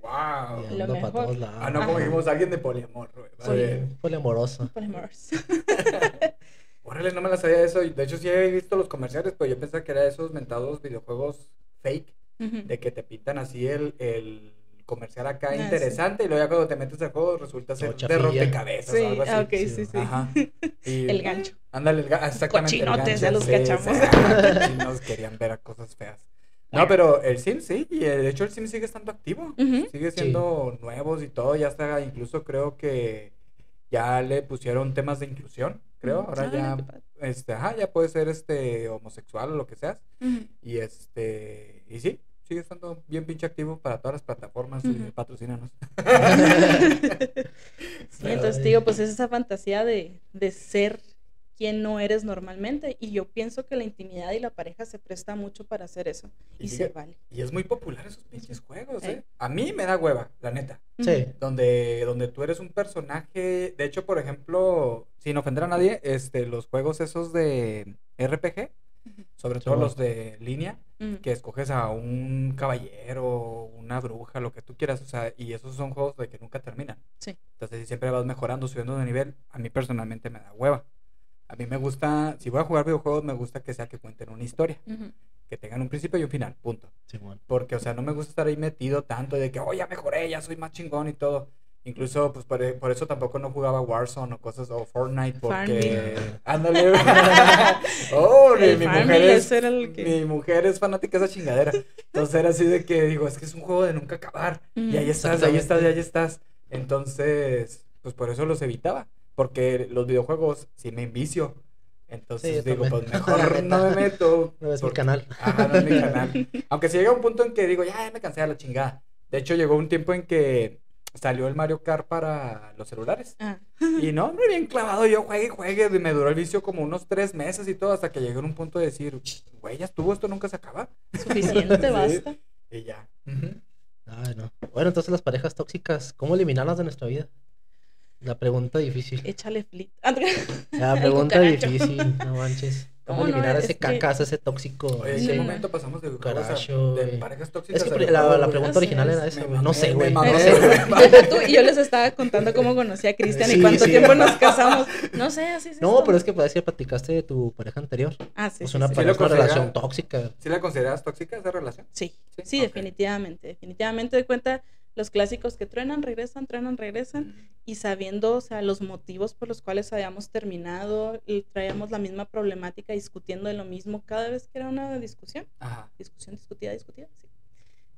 Wow. Lo mejor. todos lados. Ah, no, como dijimos, alguien de poliamor, güey. Sí, Vale. poliamoroso. Órale, no me la sabía eso. y De hecho, sí he visto los comerciales, pero yo pensaba que era esos mentados videojuegos fake, de que te pintan así el, el comercial acá Ah, sí. interesante, y luego ya cuando te metes al juego resulta ser de rompecabezas Sí, o algo así. ah, ok, Sí, sí, sí. Ajá. Y- El gancho. Ándale, el ga- exactamente. el Cochinotes, gancho, ya los cachamos. sí. Cochinos querían ver a cosas feas. No, pero el Sim sí, y eh, de hecho el Sim sigue estando activo. Sigue siendo nuevos y todo, ya está, incluso creo que ya le pusieron temas de inclusión, creo. Ahora Ah, ya, este, ajá, ya puede ser este homosexual o lo que seas. Y este, y sí, sigue estando bien pinche activo para todas las plataformas y Ujú. patrocínanos. Sí, entonces digo, pues es esa fantasía de, de ser quien no eres normalmente. Y yo pienso que la intimidad y la pareja se presta mucho para hacer eso. Y, Y se vale. Y es muy popular esos pinches juegos. ¿eh? A mí me da hueva, la neta. Sí. donde, donde tú eres un personaje, de hecho, por ejemplo, sin ofender a nadie, este, los juegos esos de RPG, sobre todo los de línea, Mm. que escoges a un caballero, una bruja, lo que tú quieras, o sea, y esos son juegos de que nunca terminan. Sí. Entonces, si siempre vas mejorando, subiendo de nivel, a mí personalmente me da hueva. A mí me gusta, si voy a jugar videojuegos, me gusta que sea que cuenten una historia, que tengan un principio y un final, punto. Porque, o sea, no me gusta estar ahí metido tanto de que, oh, ya mejoré, ya soy más chingón y todo. Incluso, pues, por, por eso tampoco no jugaba Warzone o cosas, o Fortnite, porque... Ándale. oh, mi, mi mujer es, ese era el que- mi mujer es fanática de esa chingadera. Entonces era así de que, digo, es que es un juego de nunca acabar. Y ahí estás, ahí estás, y ahí estás. Entonces, pues, por eso los evitaba. Porque los videojuegos, sí me envicio. Entonces Sí, digo, pues mejor no me meto. No es mi canal. Ajá, no es mi canal. Aunque si llega un punto en que digo, ya, ya me cansé de la chingada. De hecho, llegó un tiempo en que salió el Mario Kart para los celulares. Ah. Y no, hombre, bien clavado, yo juegue y juegue. y Me duró el vicio como unos tres meses y todo, hasta que llegué a un punto de decir, güey, ya estuvo, esto nunca se acaba. Suficiente, Sí. basta. Y ya. Ay, no. Bueno, entonces las parejas tóxicas, ¿cómo eliminarlas de nuestra vida? La pregunta difícil. Échale flit. La El pregunta difícil, no manches. ¿Cómo No, no, eliminar es ese que- cacas, ese tóxico? Oye, ¿en ese- qué Sí. momento pasamos de, Cucaracho, de parejas tóxicas? Es que la, la pregunta original era esa, güey. No sé, güey. No sé, y yo les estaba contando cómo conocí a Cristian y cuánto sí. tiempo nos casamos. No sé, así es. No, esto. pero es que parece que platicaste de tu pareja anterior. Ah, sí. Es sí, una, sí. pareja, una relación tóxica. ¿Sí la consideras tóxica esa relación? Sí, Sí, sí, ok. definitivamente. Definitivamente de cuenta los clásicos que truenan, regresan, truenan, regresan. Y sabiendo, o sea, los motivos por los cuales habíamos terminado, y traíamos la misma problemática discutiendo de lo mismo cada vez que era una discusión. Ajá. discusión discutida, discutida, sí.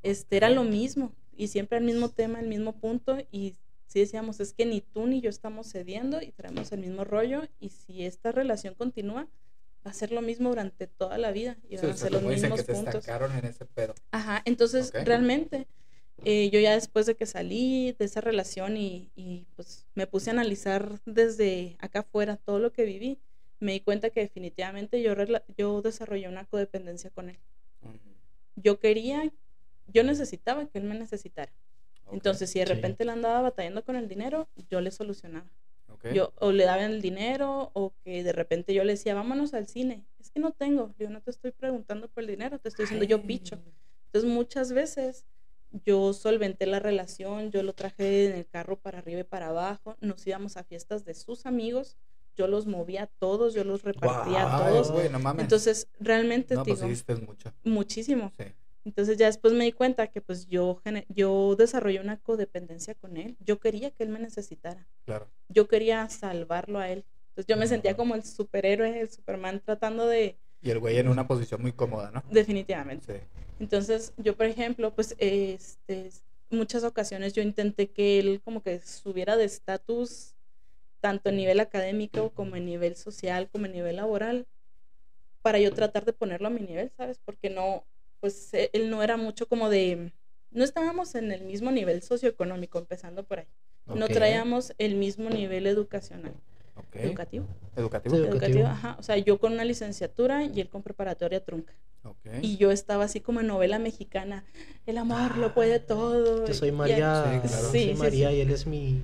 Este era lo mismo y siempre el mismo tema, el mismo punto y sí decíamos, es que ni tú ni yo estamos cediendo y traemos el mismo rollo y si esta relación continúa va a ser lo mismo durante toda la vida y Sí, van o a ser los mismos que puntos. estancaron en ese pedo. Ajá, entonces Ok. realmente eh, yo ya después de que salí de esa relación y, y, pues me puse a analizar desde acá afuera todo lo que viví, me di cuenta que definitivamente yo, yo desarrollé una codependencia con él yo quería, yo necesitaba que él me necesitara. Ok, Entonces, si de Sí. repente él andaba batallando con el dinero, yo le solucionaba. ok. Yo o le daba el dinero o que de repente yo le decía, vámonos al cine. Es que no tengo. Yo no te estoy preguntando por el dinero, te estoy diciendo yo picho. Entonces, muchas veces yo solventé la relación, yo lo traje en el carro para arriba y para abajo, nos íbamos a fiestas de sus amigos, yo los movía a todos, yo los repartía a todos. güey, no mames. Entonces, realmente no, pues digo, hiciste mucho. muchísimo. Sí. Entonces ya después me di cuenta que pues yo, yo desarrollé una codependencia con él. Yo quería que él me necesitara. Claro. Yo quería salvarlo a él. Entonces yo me sentía como el superhéroe, el Superman tratando de... Y el güey en una posición muy cómoda, ¿no? Definitivamente. Sí. Entonces yo, por ejemplo, pues este, muchas ocasiones yo intenté que él como que subiera de estatus tanto a nivel académico como en nivel social, como en nivel laboral, para yo tratar de ponerlo a mi nivel, ¿sabes? Porque no, pues eh, él no era mucho como de, no estábamos en el mismo nivel socioeconómico, empezando por ahí. No traíamos el mismo nivel educacional. Educativo. Educativo. Sí. Educativo, Educativo. ajá. O sea, yo con una licenciatura y él con preparatoria trunca. Ok. Y yo estaba así como en novela mexicana. El amor lo puede todo. Yo soy y- María, Sí, claro. yo Sí, soy sí, María sí. y él es mi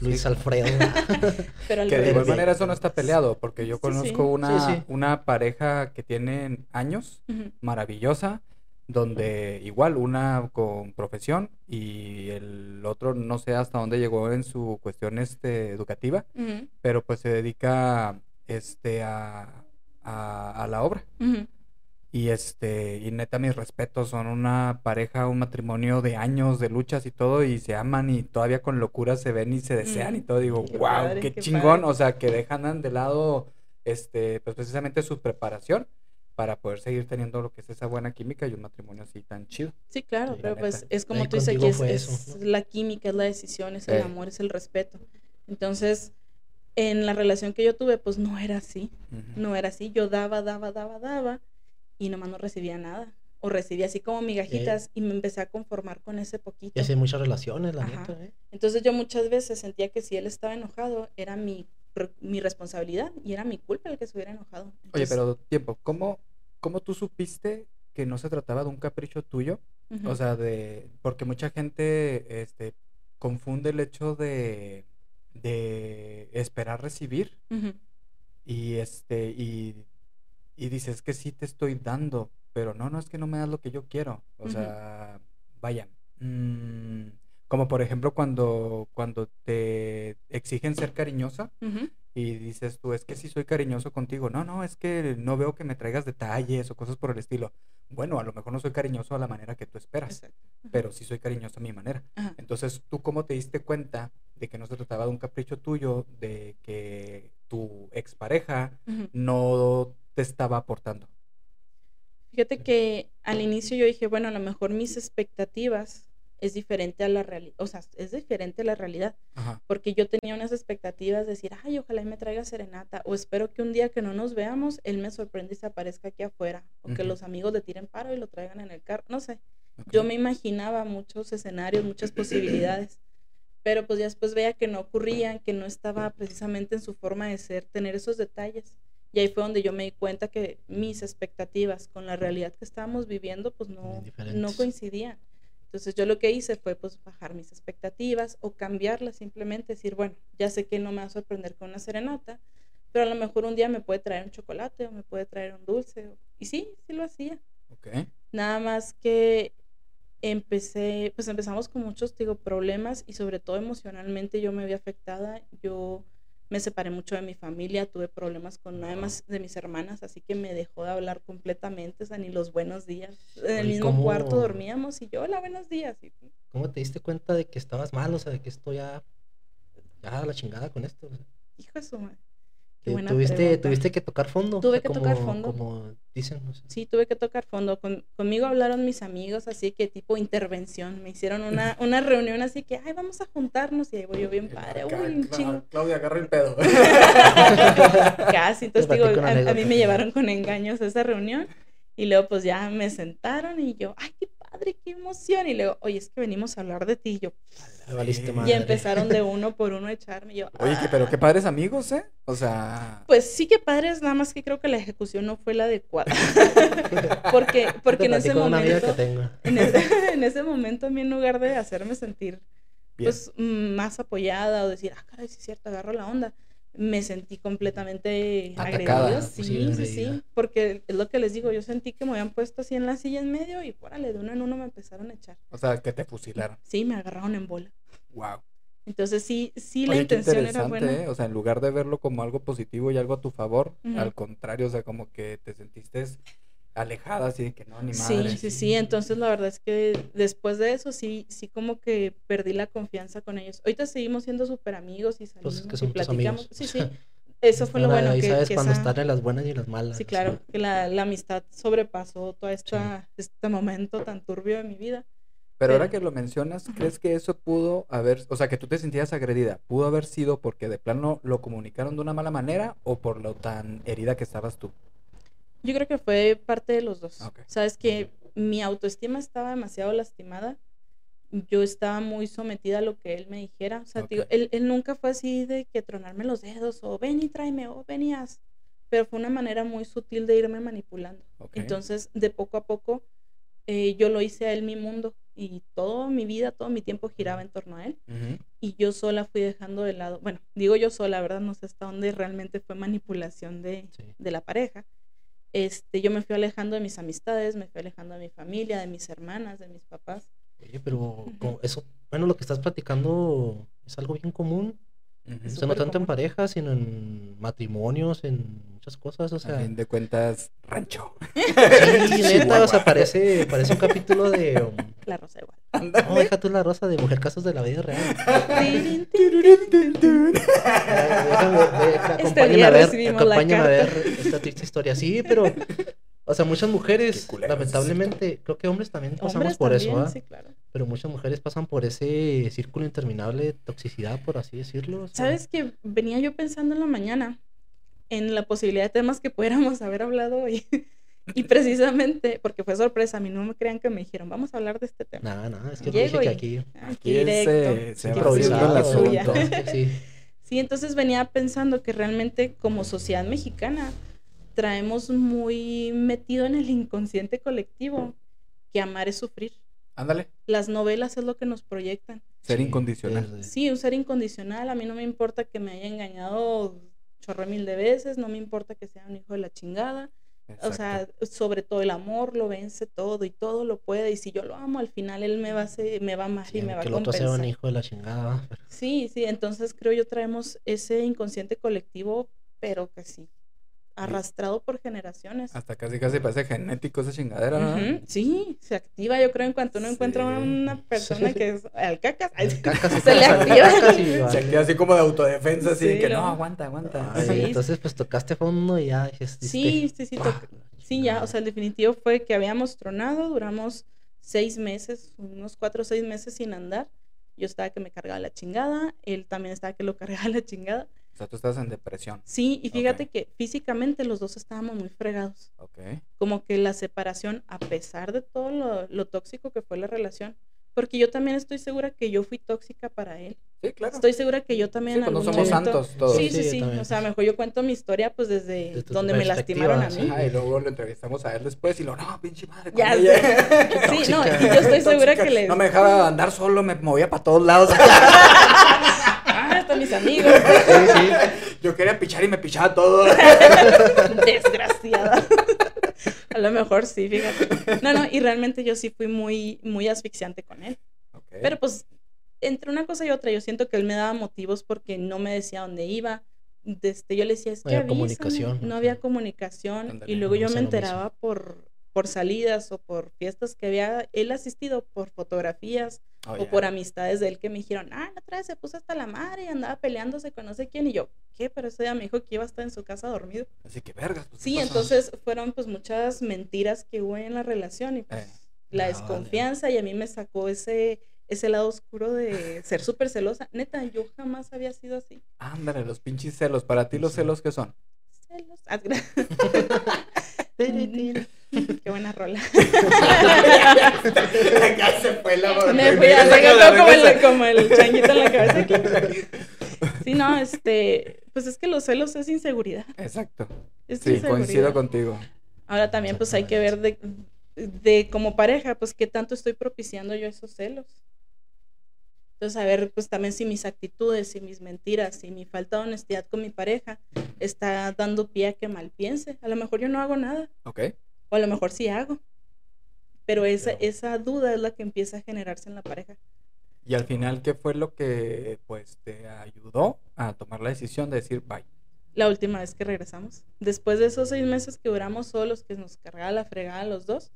Luis. Alfredo. Pero al Que de igual manera eso no está peleado, porque yo conozco sí. Una, Sí, sí. una pareja que tienen años, maravillosa, donde igual una con profesión y el otro no sé hasta dónde llegó en su cuestión este, educativa, pero pues se dedica este, a, a, a la obra. Y este, y neta, mis respetos, son una pareja, un matrimonio de años de luchas y todo, y se aman y todavía con locura se ven y se desean y todo. Digo, qué wow, padre, qué qué chingón. padre. O sea, que dejan de lado, este, pues precisamente su preparación para poder seguir teniendo lo que es esa buena química y un matrimonio así tan chido. Sí, claro, Sí, pero pues es como Ahí tú dices aquí, es, fue es eso, ¿no? la química, es la decisión, es el amor, es el respeto. Entonces, en la relación que yo tuve, pues no era así, Ujú. no era así. Yo daba, daba, daba, daba y nomás no recibía nada. O recibía así como migajitas y me empecé a conformar con ese poquito. y hace muchas relaciones, la Ajá. neta, ¿eh? Entonces yo muchas veces sentía que si él estaba enojado, era mi, mi responsabilidad y era mi culpa el que se hubiera enojado. Oye, Entonces, pero tiempo, ¿cómo, cómo tú supiste que no se trataba de un capricho tuyo? O sea, de, porque mucha gente, este, confunde el hecho de, de esperar recibir y este, y, y dices que sí te estoy dando, pero no, no es que no me das lo que yo quiero. O sea, vaya, mm, como por ejemplo cuando, cuando te exigen ser cariñosa y dices tú, es que sí soy cariñoso contigo. No, no, es que no veo que me traigas detalles o cosas por el estilo. Bueno, a lo mejor no soy cariñoso a la manera que tú esperas, pero sí soy cariñoso a mi manera. ajá. Entonces, ¿tú cómo te diste cuenta de que no se trataba de un capricho tuyo, de que tu expareja no te estaba aportando? Fíjate que al inicio yo dije, bueno, a lo mejor mis expectativas es diferente a la realidad, o sea, es diferente a la realidad, Ajá. porque yo tenía unas expectativas de decir, ay, ojalá me traiga serenata, o espero que un día que no nos veamos, él me sorprenda y se aparezca aquí afuera, o que los amigos le tiren paro y lo traigan en el carro, no sé. Yo me imaginaba muchos escenarios, muchas posibilidades, pero pues ya después veía que no ocurrían, que no estaba precisamente en su forma de ser, tener esos detalles. Y ahí fue donde yo me di cuenta que mis expectativas con la realidad que estábamos viviendo, pues no, no coincidían. Entonces yo lo que hice fue pues bajar mis expectativas o cambiarlas, simplemente decir, bueno, ya sé que no me va a sorprender con una serenata, pero a lo mejor un día me puede traer un chocolate o me puede traer un dulce. o- Y sí, sí lo hacía. Ok. Nada más que empecé, pues empezamos con muchos, digo, problemas y sobre todo emocionalmente yo me vi afectada. Yo me separé mucho de mi familia, tuve problemas con una de, más- de mis hermanas, así que me dejó de hablar completamente, o sea, ni los buenos días. En el mismo cuarto dormíamos y yo, hola, buenos días. Y, ¿Cómo te diste cuenta de que estabas mal? O sea, de que esto ya, ya a la chingada con esto. o sea, hijo de su madre. Buena tuviste, pregunta. tuviste que tocar fondo. o Tuve sea, que tocar fondo. Como dicen. o sea, Sí, tuve que tocar fondo. Con- conmigo hablaron mis amigos, así que tipo intervención. Me hicieron una, una reunión así que, ay, vamos a juntarnos. Y ahí voy yo bien padre. Uy, un chingo. Claudia, agarra el pedo. Casi, entonces digo, a, a mí me llevaron con engaños a esa reunión y luego pues ya me sentaron y yo, ay, qué padre, qué emoción. Y luego, oye, es que venimos a hablar de ti y yo. Valiste Y empezaron de uno por uno a echarme y yo. Oye, que, pero qué "Ah". padres amigos, ¿eh? O sea, Pues sí que padres, nada más que creo que la ejecución no fue la adecuada. porque porque Te en ese momento, que tengo. en ese, en ese momento a mí en lugar de hacerme sentir bien. pues mm, más apoyada o decir, ah, caray, sí es cierto, agarro la onda. Me sentí completamente agredida. pues Sí, sí, sí. Porque es lo que les digo, yo sentí que me habían puesto así en la silla en medio y órale, de uno en uno me empezaron a echar. O sea, que te fusilaron. Sí, me agarraron en bola. Wow. Entonces sí, sí la Oye, intención era buena. ¿eh? O sea, en lugar de verlo como algo positivo y algo a tu favor, al contrario, o sea, como que te sentiste alejada, así de que no, ni Sí, madre. sí, sí. Entonces la verdad es que después de eso sí, sí como que perdí la confianza con ellos. Ahorita seguimos siendo súper amigos y salimos Pues es que y tus platicamos. amigos. Sí, sí. Eso fue lo bueno ahí que, sabes que cuando esa- están en las buenas y en las malas. Sí, claro, que la, la amistad sobrepasó todo esta, este momento tan turbio de mi vida. Pero ahora que lo mencionas, Ajá. ¿crees que eso pudo haber, o sea, que tú te sentías agredida, pudo haber sido porque de plano lo comunicaron de una mala manera o por lo tan herida que estabas tú? Yo creo que fue parte de los dos. Ok. Sabes que mi autoestima estaba demasiado lastimada yo estaba muy sometida a lo que él me dijera. O sea, Ok. digo, él, él nunca fue así de que tronarme los dedos o ven y tráeme o ven y haz. Pero fue una manera muy sutil de irme manipulando. Ok. Entonces, de poco a poco, eh, yo lo hice a él mi mundo y toda mi vida, todo mi tiempo giraba en torno a él. Ujú. Y yo sola fui dejando de lado, bueno, digo yo sola, ¿verdad? No sé hasta dónde realmente fue manipulación de, Sí. de la pareja. Este, yo me fui alejando de mis amistades, me fui alejando de mi familia, de mis hermanas, de mis papás. Oye, pero eso, bueno, lo que estás platicando es algo bien común. O sea, no tanto en parejas, sino en matrimonios, en muchas cosas. O A sea, fin de cuentas, rancho. sí, neta, o sea, parece, parece un capítulo de. um, La rosa igual. No, deja tú la rosa de Mujer Casos de la Vida Real. Déjame, ve, acompáñame a ver, acompáñame a ver esta triste historia. Sí, pero, o sea, muchas mujeres, lamentablemente, creo que hombres también pasamos Hombres por también, eso, ¿ah? sí, claro. Pero muchas mujeres pasan por ese círculo interminable de toxicidad, por así decirlo. o sea, ¿Sabes que venía yo pensando en la mañana en la posibilidad de temas que pudiéramos haber hablado hoy? y precisamente, porque fue sorpresa, a mí no me crean que me dijeron, vamos a hablar de este tema. Nada, nada, es que Llego dije que y- aquí Aquí directo. eh, se va el. Sí, Sí, entonces venía pensando que realmente como sociedad mexicana traemos muy metido en el inconsciente colectivo que amar es sufrir. Ándale, Las novelas es lo que nos proyectan. ser sí, incondicional. es- Sí, un ser incondicional. A mí no me importa que me haya engañado chorro mil de veces, no me importa que sea un hijo de la chingada. O sea, sobre todo el amor lo vence todo y todo lo puede. Y si yo lo amo, al final él me va a, hacer- me va a amar sí, y me va que a el otro sea compensar. un hijo de la chingada. pero- Sí, sí, entonces creo yo traemos ese inconsciente colectivo, pero que sí, arrastrado por generaciones. Hasta casi casi parece genético esa chingadera, ¿no? Sí, se activa yo creo en cuanto uno encuentra Sí. una persona que es al cacas, se le activa. cacas Se activa así como de autodefensa, así Sí, que ¿no? no, aguanta, aguanta. Ay, Sí. Entonces, pues tocaste fondo y ya dijiste, Sí, sí, sí, "Ah, toc- la sí, ya, o chingada". sea, el definitivo fue que habíamos tronado, duramos seis meses, unos cuatro o seis meses sin andar. Yo estaba que me cargaba la chingada, él también estaba que lo cargaba la chingada. O sea, tú estás en depresión. Sí, y fíjate Ok. que físicamente los dos estábamos muy fregados. Ok. como que la separación, a pesar de todo lo, lo tóxico que fue la relación, porque yo también estoy segura que yo fui tóxica para él. Sí, claro. Estoy segura que yo también Sí, en pues no algún somos momento- santos todos. Sí, Sí, sí, sí. O sea, mejor yo cuento mi historia pues desde tu donde me lastimaron a mí. Ajá, y luego lo entrevistamos a él después y lo, no, pinche madre. Ya sé. ella". Sí, no, y yo estoy segura Tóxica. que le... No me dejaba andar solo, me movía para todos lados. Mis amigos. Sí, sí. Yo quería pichar y me pichaba todo. Desgraciada. A lo mejor sí, fíjate. No, no, y realmente yo sí fui muy, muy asfixiante con él. Pero pues, entre una cosa y otra, yo siento que él me daba motivos porque no me decía dónde iba. Este, yo le decía, es No que había avísame". comunicación, No había comunicación. Y luego yo no me enteraba por, por salidas o por fiestas que había él asistido, por fotografías Oh, o por amistades de él que me dijeron, ah, la otra vez se puso hasta la madre y andaba peleándose con no sé quién. Y yo, ¿qué? Pero ese día me dijo que iba a estar en su casa dormido. Así que vergas. pues, ¿qué Sí, entonces fueron pues muchas mentiras que hubo en la relación y pues Eh, la ah, vale. desconfianza y a mí me sacó ese ese lado oscuro de ser súper celosa. Neta, yo jamás había sido así. Ándale, los pinches celos. Para ti, los celos, ¿qué son? Celos. Buena rola. ya se fue la Me fui a sacar como el, como el changuito en la cabeza. Sí, no, este, pues es que los celos es inseguridad. Exacto. Es Sí, inseguridad. coincido contigo. Ahora también pues hay que ver de, de como pareja, pues qué tanto estoy propiciando yo esos celos. Entonces, a ver, pues también si mis actitudes, si mis mentiras, si mi falta de honestidad con mi pareja está dando pie a que mal piense. A lo mejor yo no hago nada, Ok. O a lo mejor sí hago. Pero esa, Pero- esa duda es la que empieza a generarse en la pareja. Y al final, ¿qué fue lo que pues te ayudó a tomar la decisión de decir bye? La última vez que regresamos. Después de esos seis meses que duramos solos, que nos cargaba la fregada los dos,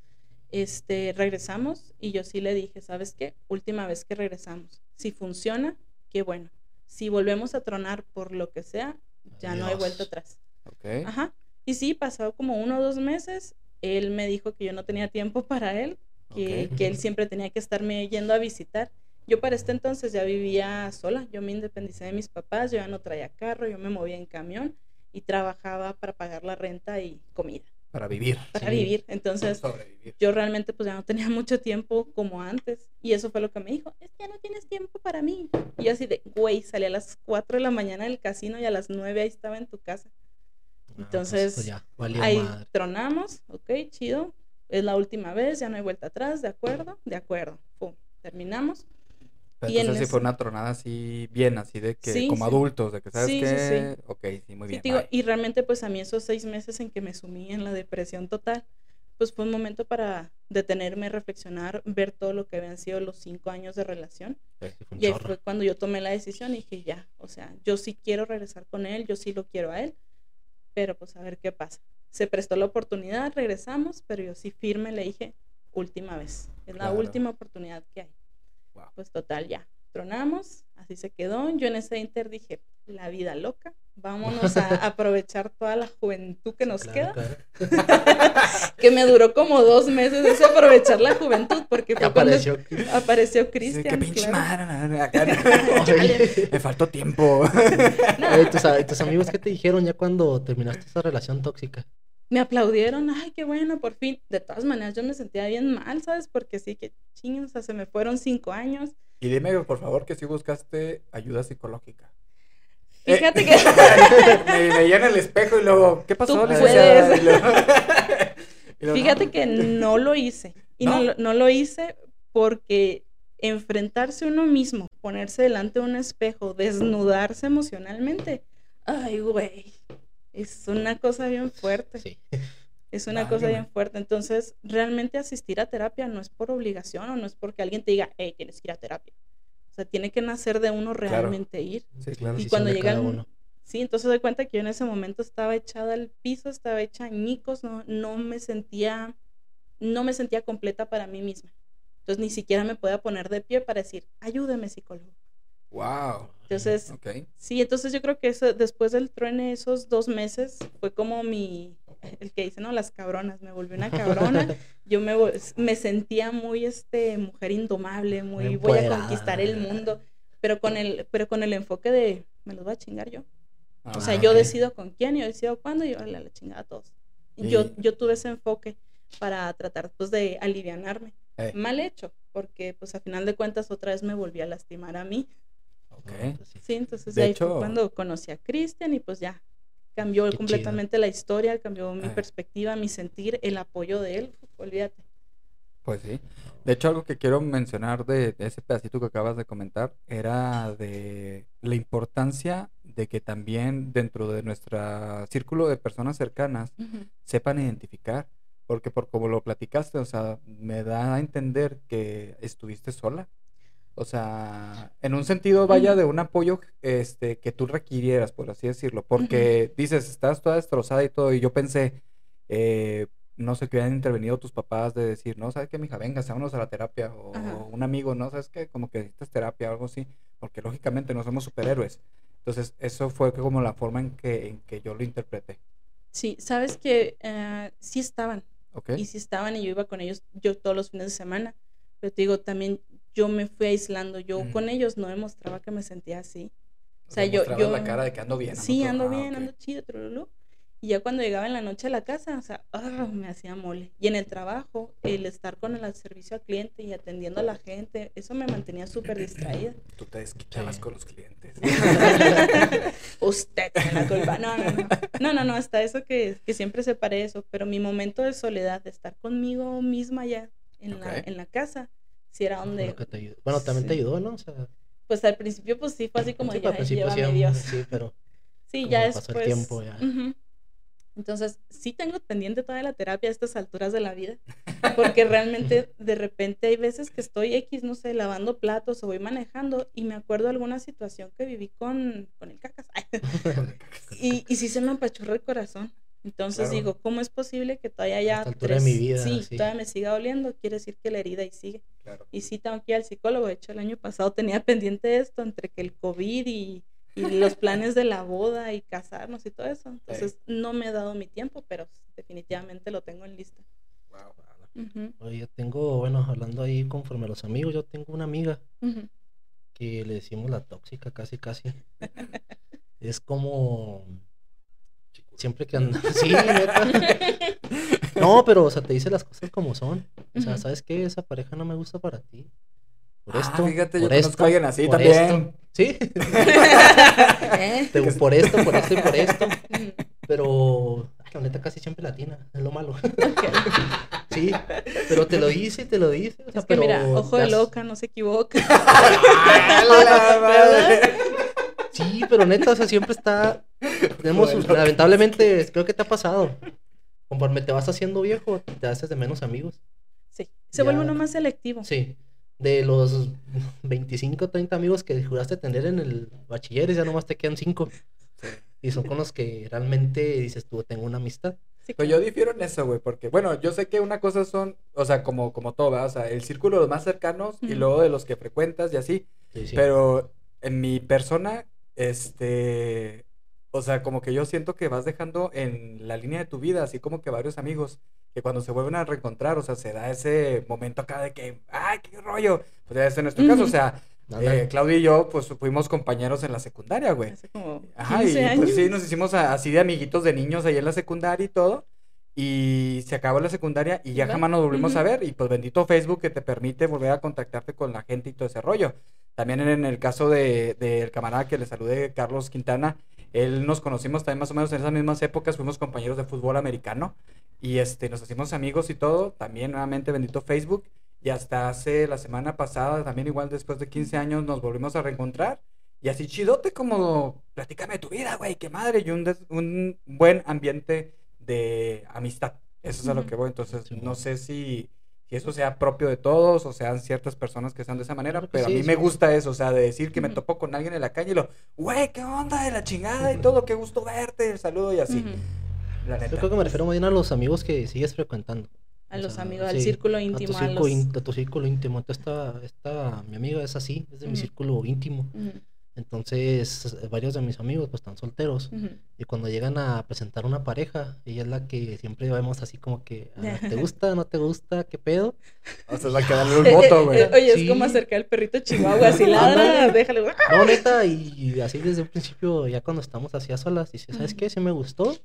este, regresamos y yo sí le dije, ¿sabes qué? Última vez que regresamos. Si funciona, qué bueno. Si volvemos a tronar por lo que sea, ya no hay vuelta atrás. Ok. Ajá. Y sí, pasó como uno o dos meses. Él me dijo que yo no tenía tiempo para él, que, que él siempre tenía que estarme yendo a visitar. Yo para este entonces ya vivía sola, yo me independicé de mis papás, yo ya no traía carro, yo me movía en camión y trabajaba para pagar la renta y comida. para vivir. para Sí. vivir. Entonces, sobrevivir. yo realmente pues ya no tenía mucho tiempo como antes. Y eso fue lo que me dijo, es que ya no tienes tiempo para mí. Y yo así de, güey, salí a las 4 de la mañana del casino y a las 9 ahí estaba en tu casa. Ah, Entonces, pues ya, Ahí madre. tronamos, ok, chido. Es la última vez, ya no hay vuelta atrás, ¿de acuerdo? De acuerdo. Pum, terminamos. Pero y en entonces sí fue una tronada así bien, así de que Sí, como sí. adultos, de que sabes Sí, sí, que, ok, sí, muy bien. digo, y realmente pues a mí esos seis meses en que me sumí en la depresión total, pues fue un momento para detenerme, reflexionar, ver todo lo que habían sido los cinco años de relación. Fue Y ahí fue cuando yo tomé la decisión y dije, ya, o sea, yo sí quiero regresar con él, yo sí lo quiero a él, pero pues a ver qué pasa. Se prestó la oportunidad, regresamos, pero yo sí firme le dije, última vez, es la última oportunidad que hay. Wow. Pues total, ya, tronamos, así se quedó. Yo en ese inter dije, la vida loca, vámonos a aprovechar toda la juventud que nos Claro, queda, claro. que me duró como dos meses ese aprovechar la juventud, porque fue cuando apareció. apareció Sí, Cristian. qué pinche claro. madre, acá, Oye, me faltó tiempo. oye, ¿tus, amigos qué te dijeron ya cuando terminaste esa relación tóxica? me aplaudieron, ay, qué bueno, por fin. De todas maneras, yo me sentía bien mal, ¿sabes? Porque sí, que chingos, o sea, se me fueron cinco años. Y dime, por favor, que si buscaste ayuda psicológica. Eh, Fíjate que... me veía en el espejo y luego, ¿qué pasó? Tú licenciada? puedes. Y luego- y luego, Fíjate no, que no lo hice. Y no, ¿No? lo- no lo hice porque enfrentarse uno mismo, ponerse delante de un espejo, desnudarse emocionalmente, ay, güey, es una cosa bien fuerte. Sí. Es una cosa bien fuerte. Entonces, realmente asistir a terapia no es por obligación o no es porque alguien te diga, hey, tienes que ir a terapia. O sea, tiene que nacer de uno Claro. realmente ir. Sí, claro. Y cuando llegan, uno. sí, entonces doy cuenta que yo en ese momento estaba echada al piso, estaba hecha añicos, no, no me sentía, no me sentía completa para mí misma. Entonces ni siquiera me podía poner de pie para decir, ayúdeme psicólogo. Wow. Entonces, sí, entonces yo creo que eso, después del truene, esos dos meses, fue como mi, el que dice, no, las cabronas, me volví una cabrona. Yo me, me sentía muy, este, mujer indomable, muy, voy a conquistar el mundo, pero con el, pero con el enfoque de, me los voy a chingar yo. O sea, Ah, yo decido con quién, yo decido cuándo y yo la, la chingada a todos. Yo, yo tuve ese enfoque para tratar pues de alivianarme. Eh, Mal hecho, porque pues a final de cuentas otra vez me volví a lastimar a mí. ok. No, pues sí. Sí, entonces De ahí hecho- fue cuando conocí a Cristian y pues ya cambió Qué completamente la historia, cambió mi perspectiva, mi sentir, el apoyo de él, olvídate. Pues sí. De hecho, algo que quiero mencionar de, de ese pedacito que acabas de comentar era de la importancia de que también dentro de nuestro círculo de personas cercanas sepan identificar, porque por como lo platicaste, o sea, me da a entender que estuviste sola. O sea, en un sentido vaya de un apoyo este que tú requirieras, por así decirlo, porque dices, estás toda destrozada y todo, y yo pensé, eh, no sé, que hubieran intervenido tus papás de decir, no, ¿sabes qué, mija? Venga, vámonos a la terapia, o Ajá. un amigo, ¿no? ¿Sabes qué? Como que necesitas terapia o algo así, porque lógicamente no somos superhéroes. Entonces, eso fue como la forma en que, en que yo lo interpreté, Sí, sabes que eh, sí estaban, y sí estaban y yo iba con ellos yo todos los fines de semana, pero te digo, también yo me fui aislando, yo Ujú. con ellos no demostraba que me sentía así. O sea, yo- yo- la cara de que ando bien. Sí, todo- ando ah, bien, ok. ando chido, trululú. Y ya cuando llegaba en la noche a la casa, o sea, ah, me hacía mole. Y en el trabajo, el estar con el servicio al cliente y atendiendo a la gente, eso me mantenía súper distraída. Tú te desquitabas con los clientes. Usted tiene la culpa. No, no, no. No, no, no, hasta eso que, que siempre separé eso. Pero mi momento de soledad, de estar conmigo misma ya en, la, Ok. en la casa, sí era donde, te. Bueno, también te Sí. ayudó, ¿no? O sea, pues al principio, pues sí, fue así como sí, de, al "Ay, principio sí, llévame Dios. sí, pero Sí, ya pasó el después. tiempo, ya. Ujú. Entonces, sí tengo pendiente toda la terapia a estas alturas de la vida, porque realmente de repente hay veces que estoy X, no sé, lavando platos o voy manejando y me acuerdo de alguna situación que viví con, con el cacas. y, y sí se me apachurra el corazón. Entonces Claro. digo, ¿cómo es posible que todavía ya esta altura de mi vida, sí, sí. todavía me siga doliendo? Quiere decir que la herida ahí sigue. Claro. Y sí tengo que ir al psicólogo. De hecho, el año pasado tenía pendiente esto entre que el COVID y, y los planes de la boda y casarnos y todo eso. Entonces, no me he dado mi tiempo, pero definitivamente lo tengo en lista. Wow. Ujú, Oye, yo tengo, bueno, hablando ahí conforme a los amigos, yo tengo una amiga ujú. que le decimos la tóxica casi casi. es como Siempre que anda. Sí. No, pero, o sea, te dice las cosas como son. O sea. ¿sabes qué? Esa pareja no me gusta para ti. Por Ah, esto. fíjate, yo por conozco a alguien así por también. esto. Sí. ¿Eh? Te- por esto, por esto y por esto. Pero, ay, la neta, casi siempre latina. Es lo malo. Sí. Pero te lo dice, te lo dice. O sea, Es que pero mira, ojo de loca, no se equivoca. ¡A la madre! Sí, pero neta, o sea, siempre está. Tenemos, loca. lamentablemente, creo que te ha pasado. Conforme te vas haciendo viejo, te haces de menos amigos. Sí, se vuelve Ya. uno más selectivo. Sí. De los 25 30 amigos que juraste tener en el bachiller, ya nomás te quedan 5. Sí. Y son con los que realmente dices tú, tengo una amistad. Sí, Pues yo difiero en eso, güey, porque, bueno, yo sé que una cosa son, o sea, como, como todo, ¿verdad? O sea, el círculo de los más cercanos y luego de los que frecuentas y así, Sí, sí. pero en mi persona, este, o sea, como que yo siento que vas dejando en la línea de tu vida, así como que varios amigos, que cuando se vuelven a reencontrar, o sea, se da ese momento acá de que, ¡ay, qué rollo! Pues ya es en nuestro caso, o sea, eh, Claudio y yo, pues fuimos compañeros en la secundaria, güey. Hace como Ajá, 15 y años. pues sí, nos hicimos a- así de amiguitos de niños ahí en la secundaria y todo. Y se acabó la secundaria y ya ¿Verdad? jamás nos volvimos a Ujú. ver. Y pues bendito Facebook que te permite volver a contactarte con la gente y todo ese rollo. También en el caso de- del camarada que le saludé, Carlos Quintana, él nos conocimos también más o menos en esas mismas épocas, fuimos compañeros de fútbol americano y este, nos hicimos amigos y todo. También nuevamente bendito Facebook. Y hasta hace la semana pasada, también igual después de 15 años, nos volvimos a reencontrar. Y así chidote como, platícame de tu vida, güey, qué madre. Y un, des- un buen ambiente de amistad. Eso es a lo que voy. Entonces, no sé si, si eso sea propio de todos o sean ciertas personas que sean de esa manera. Pero sí, a mí sí. me gusta eso, o sea, de decir que me topo con alguien en la calle y lo, güey, qué onda de la chingada y todo, qué gusto verte, el saludo y así. La Yo creo que me refiero más bien a los amigos que sigues frecuentando. A O los sea, amigos, al círculo a tu íntimo, a los... tu círculo íntimo. Entonces, esta, esta, mi amiga es así, es de mi círculo íntimo. Entonces, eh, varios de mis amigos pues están solteros. Y cuando llegan a presentar una pareja, ella es la que siempre vemos así como que, ah, ¿te gusta? ¿No te gusta? ¿Qué pedo? O sea, es la que darle un voto, güey. Eh, Oye, Sí. es como acercar al perrito chihuahua, así ladra, déjale. No, neta, y así desde un principio, ya cuando estamos así a solas, dice, ¿sabes qué? Sí me gustó,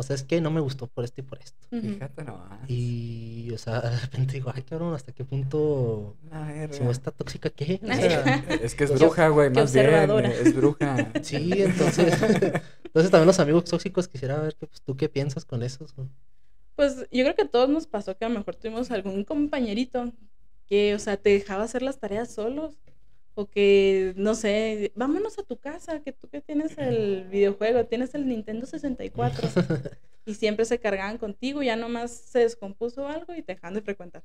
o sea, es que no me gustó por esto y por esto. Fíjate nomás. Y, o sea, de repente digo, ay, cabrón, ¿hasta qué punto, si no está tóxica, qué? O sea, Es que es bruja, güey, más bien. observadora. Es bruja. sí, entonces, entonces también los amigos tóxicos quisiera ver, que, pues, ¿tú qué piensas con eso? Pues yo creo que a todos nos pasó que a lo mejor tuvimos algún compañerito que, o sea, te dejaba hacer las tareas solos. O que, no sé, vámonos a tu casa, que tú que tienes el videojuego, tienes el Nintendo 64. y siempre se cargaban contigo, ya nomás se descompuso algo y te dejan de frecuentar.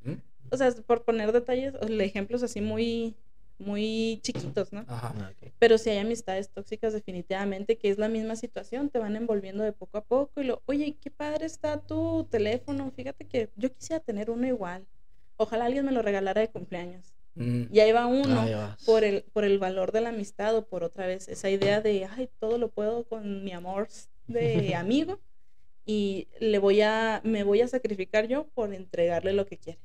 ¿Mm? O sea, por poner detalles, ejemplos así muy, muy chiquitos, ¿no? Ajá. Ah, ok. Pero si hay amistades tóxicas definitivamente, que es la misma situación, te van envolviendo de poco a poco y lo, oye, qué padre está tu teléfono, fíjate que yo quisiera tener uno igual. Ojalá alguien me lo regalara de cumpleaños. Mm. Y ahí va uno Ahí por el, por el valor de la amistad o por otra vez esa idea de, ay, todo lo puedo con mi amor de amigo y le voy a, me voy a sacrificar yo por entregarle lo que quiere.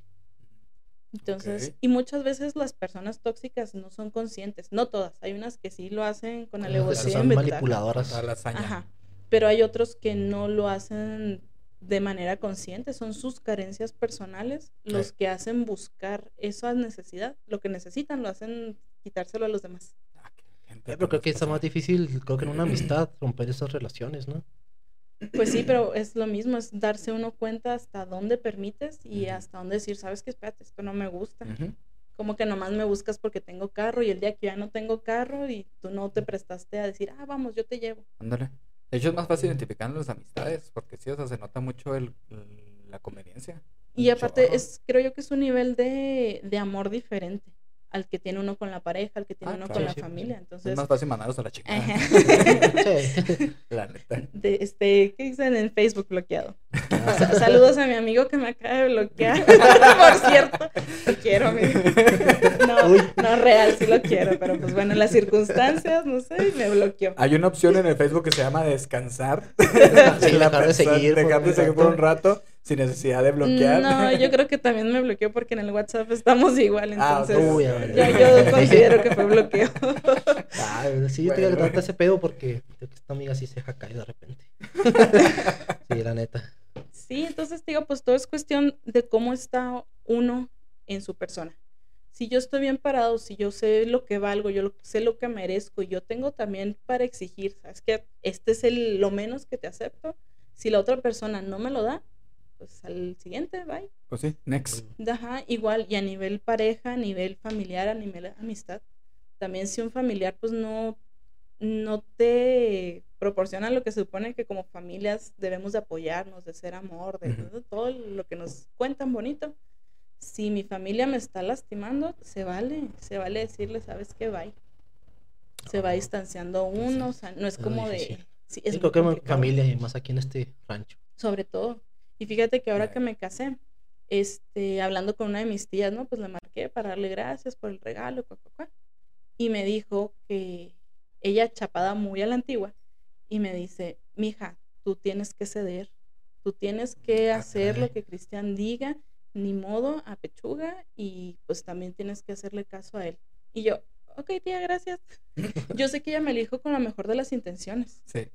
Entonces, Ok. y muchas veces las personas tóxicas no son conscientes, no todas, hay unas que sí lo hacen con alevosía, son manipuladoras. Ajá. Pero hay otros que no lo hacen de manera consciente, son sus carencias personales los Sí. que hacen buscar esa necesidad, lo que necesitan lo hacen quitárselo a los demás. Ah, gente Pero creo que está más difícil, creo que en una amistad, romper esas relaciones, ¿no? Pues sí, pero es lo mismo, es darse uno cuenta hasta dónde permites y hasta dónde decir, sabes que espérate, esto no me gusta. Como que nomás me buscas porque tengo carro y el día que ya no tengo carro y tú no te prestaste a decir, ah, vamos, yo te llevo. Ándale. De hecho, es más fácil identificar las amistades, porque sí, o sea, se nota mucho el, el- la conveniencia. Y aparte, es, creo yo que es un nivel de, de amor diferente al que tiene uno con la pareja, al que tiene Ah, uno claro, con la sí, pues, familia. sí. Entonces, Es más fácil mandarlos a la. Sí. Neta. de, este, ¿qué dicen en Facebook bloqueado? Sa- Saludos a mi amigo que me acaba de bloquear. Por cierto, te quiero, amigo. No, Uy. no real, sí lo quiero, pero pues bueno, en las circunstancias, no sé, y me bloqueó. Hay una opción en el Facebook que se llama descansar. Sí, La dejar de seguir Dejar de seguir por un rato. Sin necesidad de bloquear. No, yo creo que también me bloqueó porque en el WhatsApp estamos igual, Ah, entonces Uy, ok, a ok. ver. yo, yo considero que fue bloqueo. Ay, sí, yo te Bueno. trata ese pedo porque creo que esta amiga sí se deja caer de repente. sí, la neta. Sí, entonces digo, pues todo es cuestión de cómo está uno en su persona. Si yo estoy bien parado, si yo sé lo que valgo, yo sé lo que merezco, yo tengo también para exigir, sabes que este es el, lo menos que te acepto. Si la otra persona no me lo da, pues al siguiente, bye. Pues sí, next. Ajá, igual, y a nivel pareja, a nivel familiar, a nivel amistad. También si un familiar pues no, no te proporciona lo que se supone que como familias debemos de apoyarnos, de ser amor, de, de todo lo que nos cuentan bonito. Si mi familia me está lastimando, se vale, se vale decirle, ¿sabes qué? Bye. Se va distanciando uno, o sea, no es es como de... Sí, es creo que familia y más aquí en este rancho. sobre todo. Y fíjate que ahora que me casé, este, hablando con una de mis tías, ¿no? Pues le marqué para darle gracias por el regalo, cuá, cuá. y me dijo que ella chapada muy a la antigua y me dice, mija, tú tienes que ceder, tú tienes que Ah, hacer lo que Cristian diga, ni modo, a pechuga, y pues también tienes que hacerle caso a él. Y yo, ok, tía, gracias. Yo sé que ella me dijo con la mejor de las intenciones. Sí.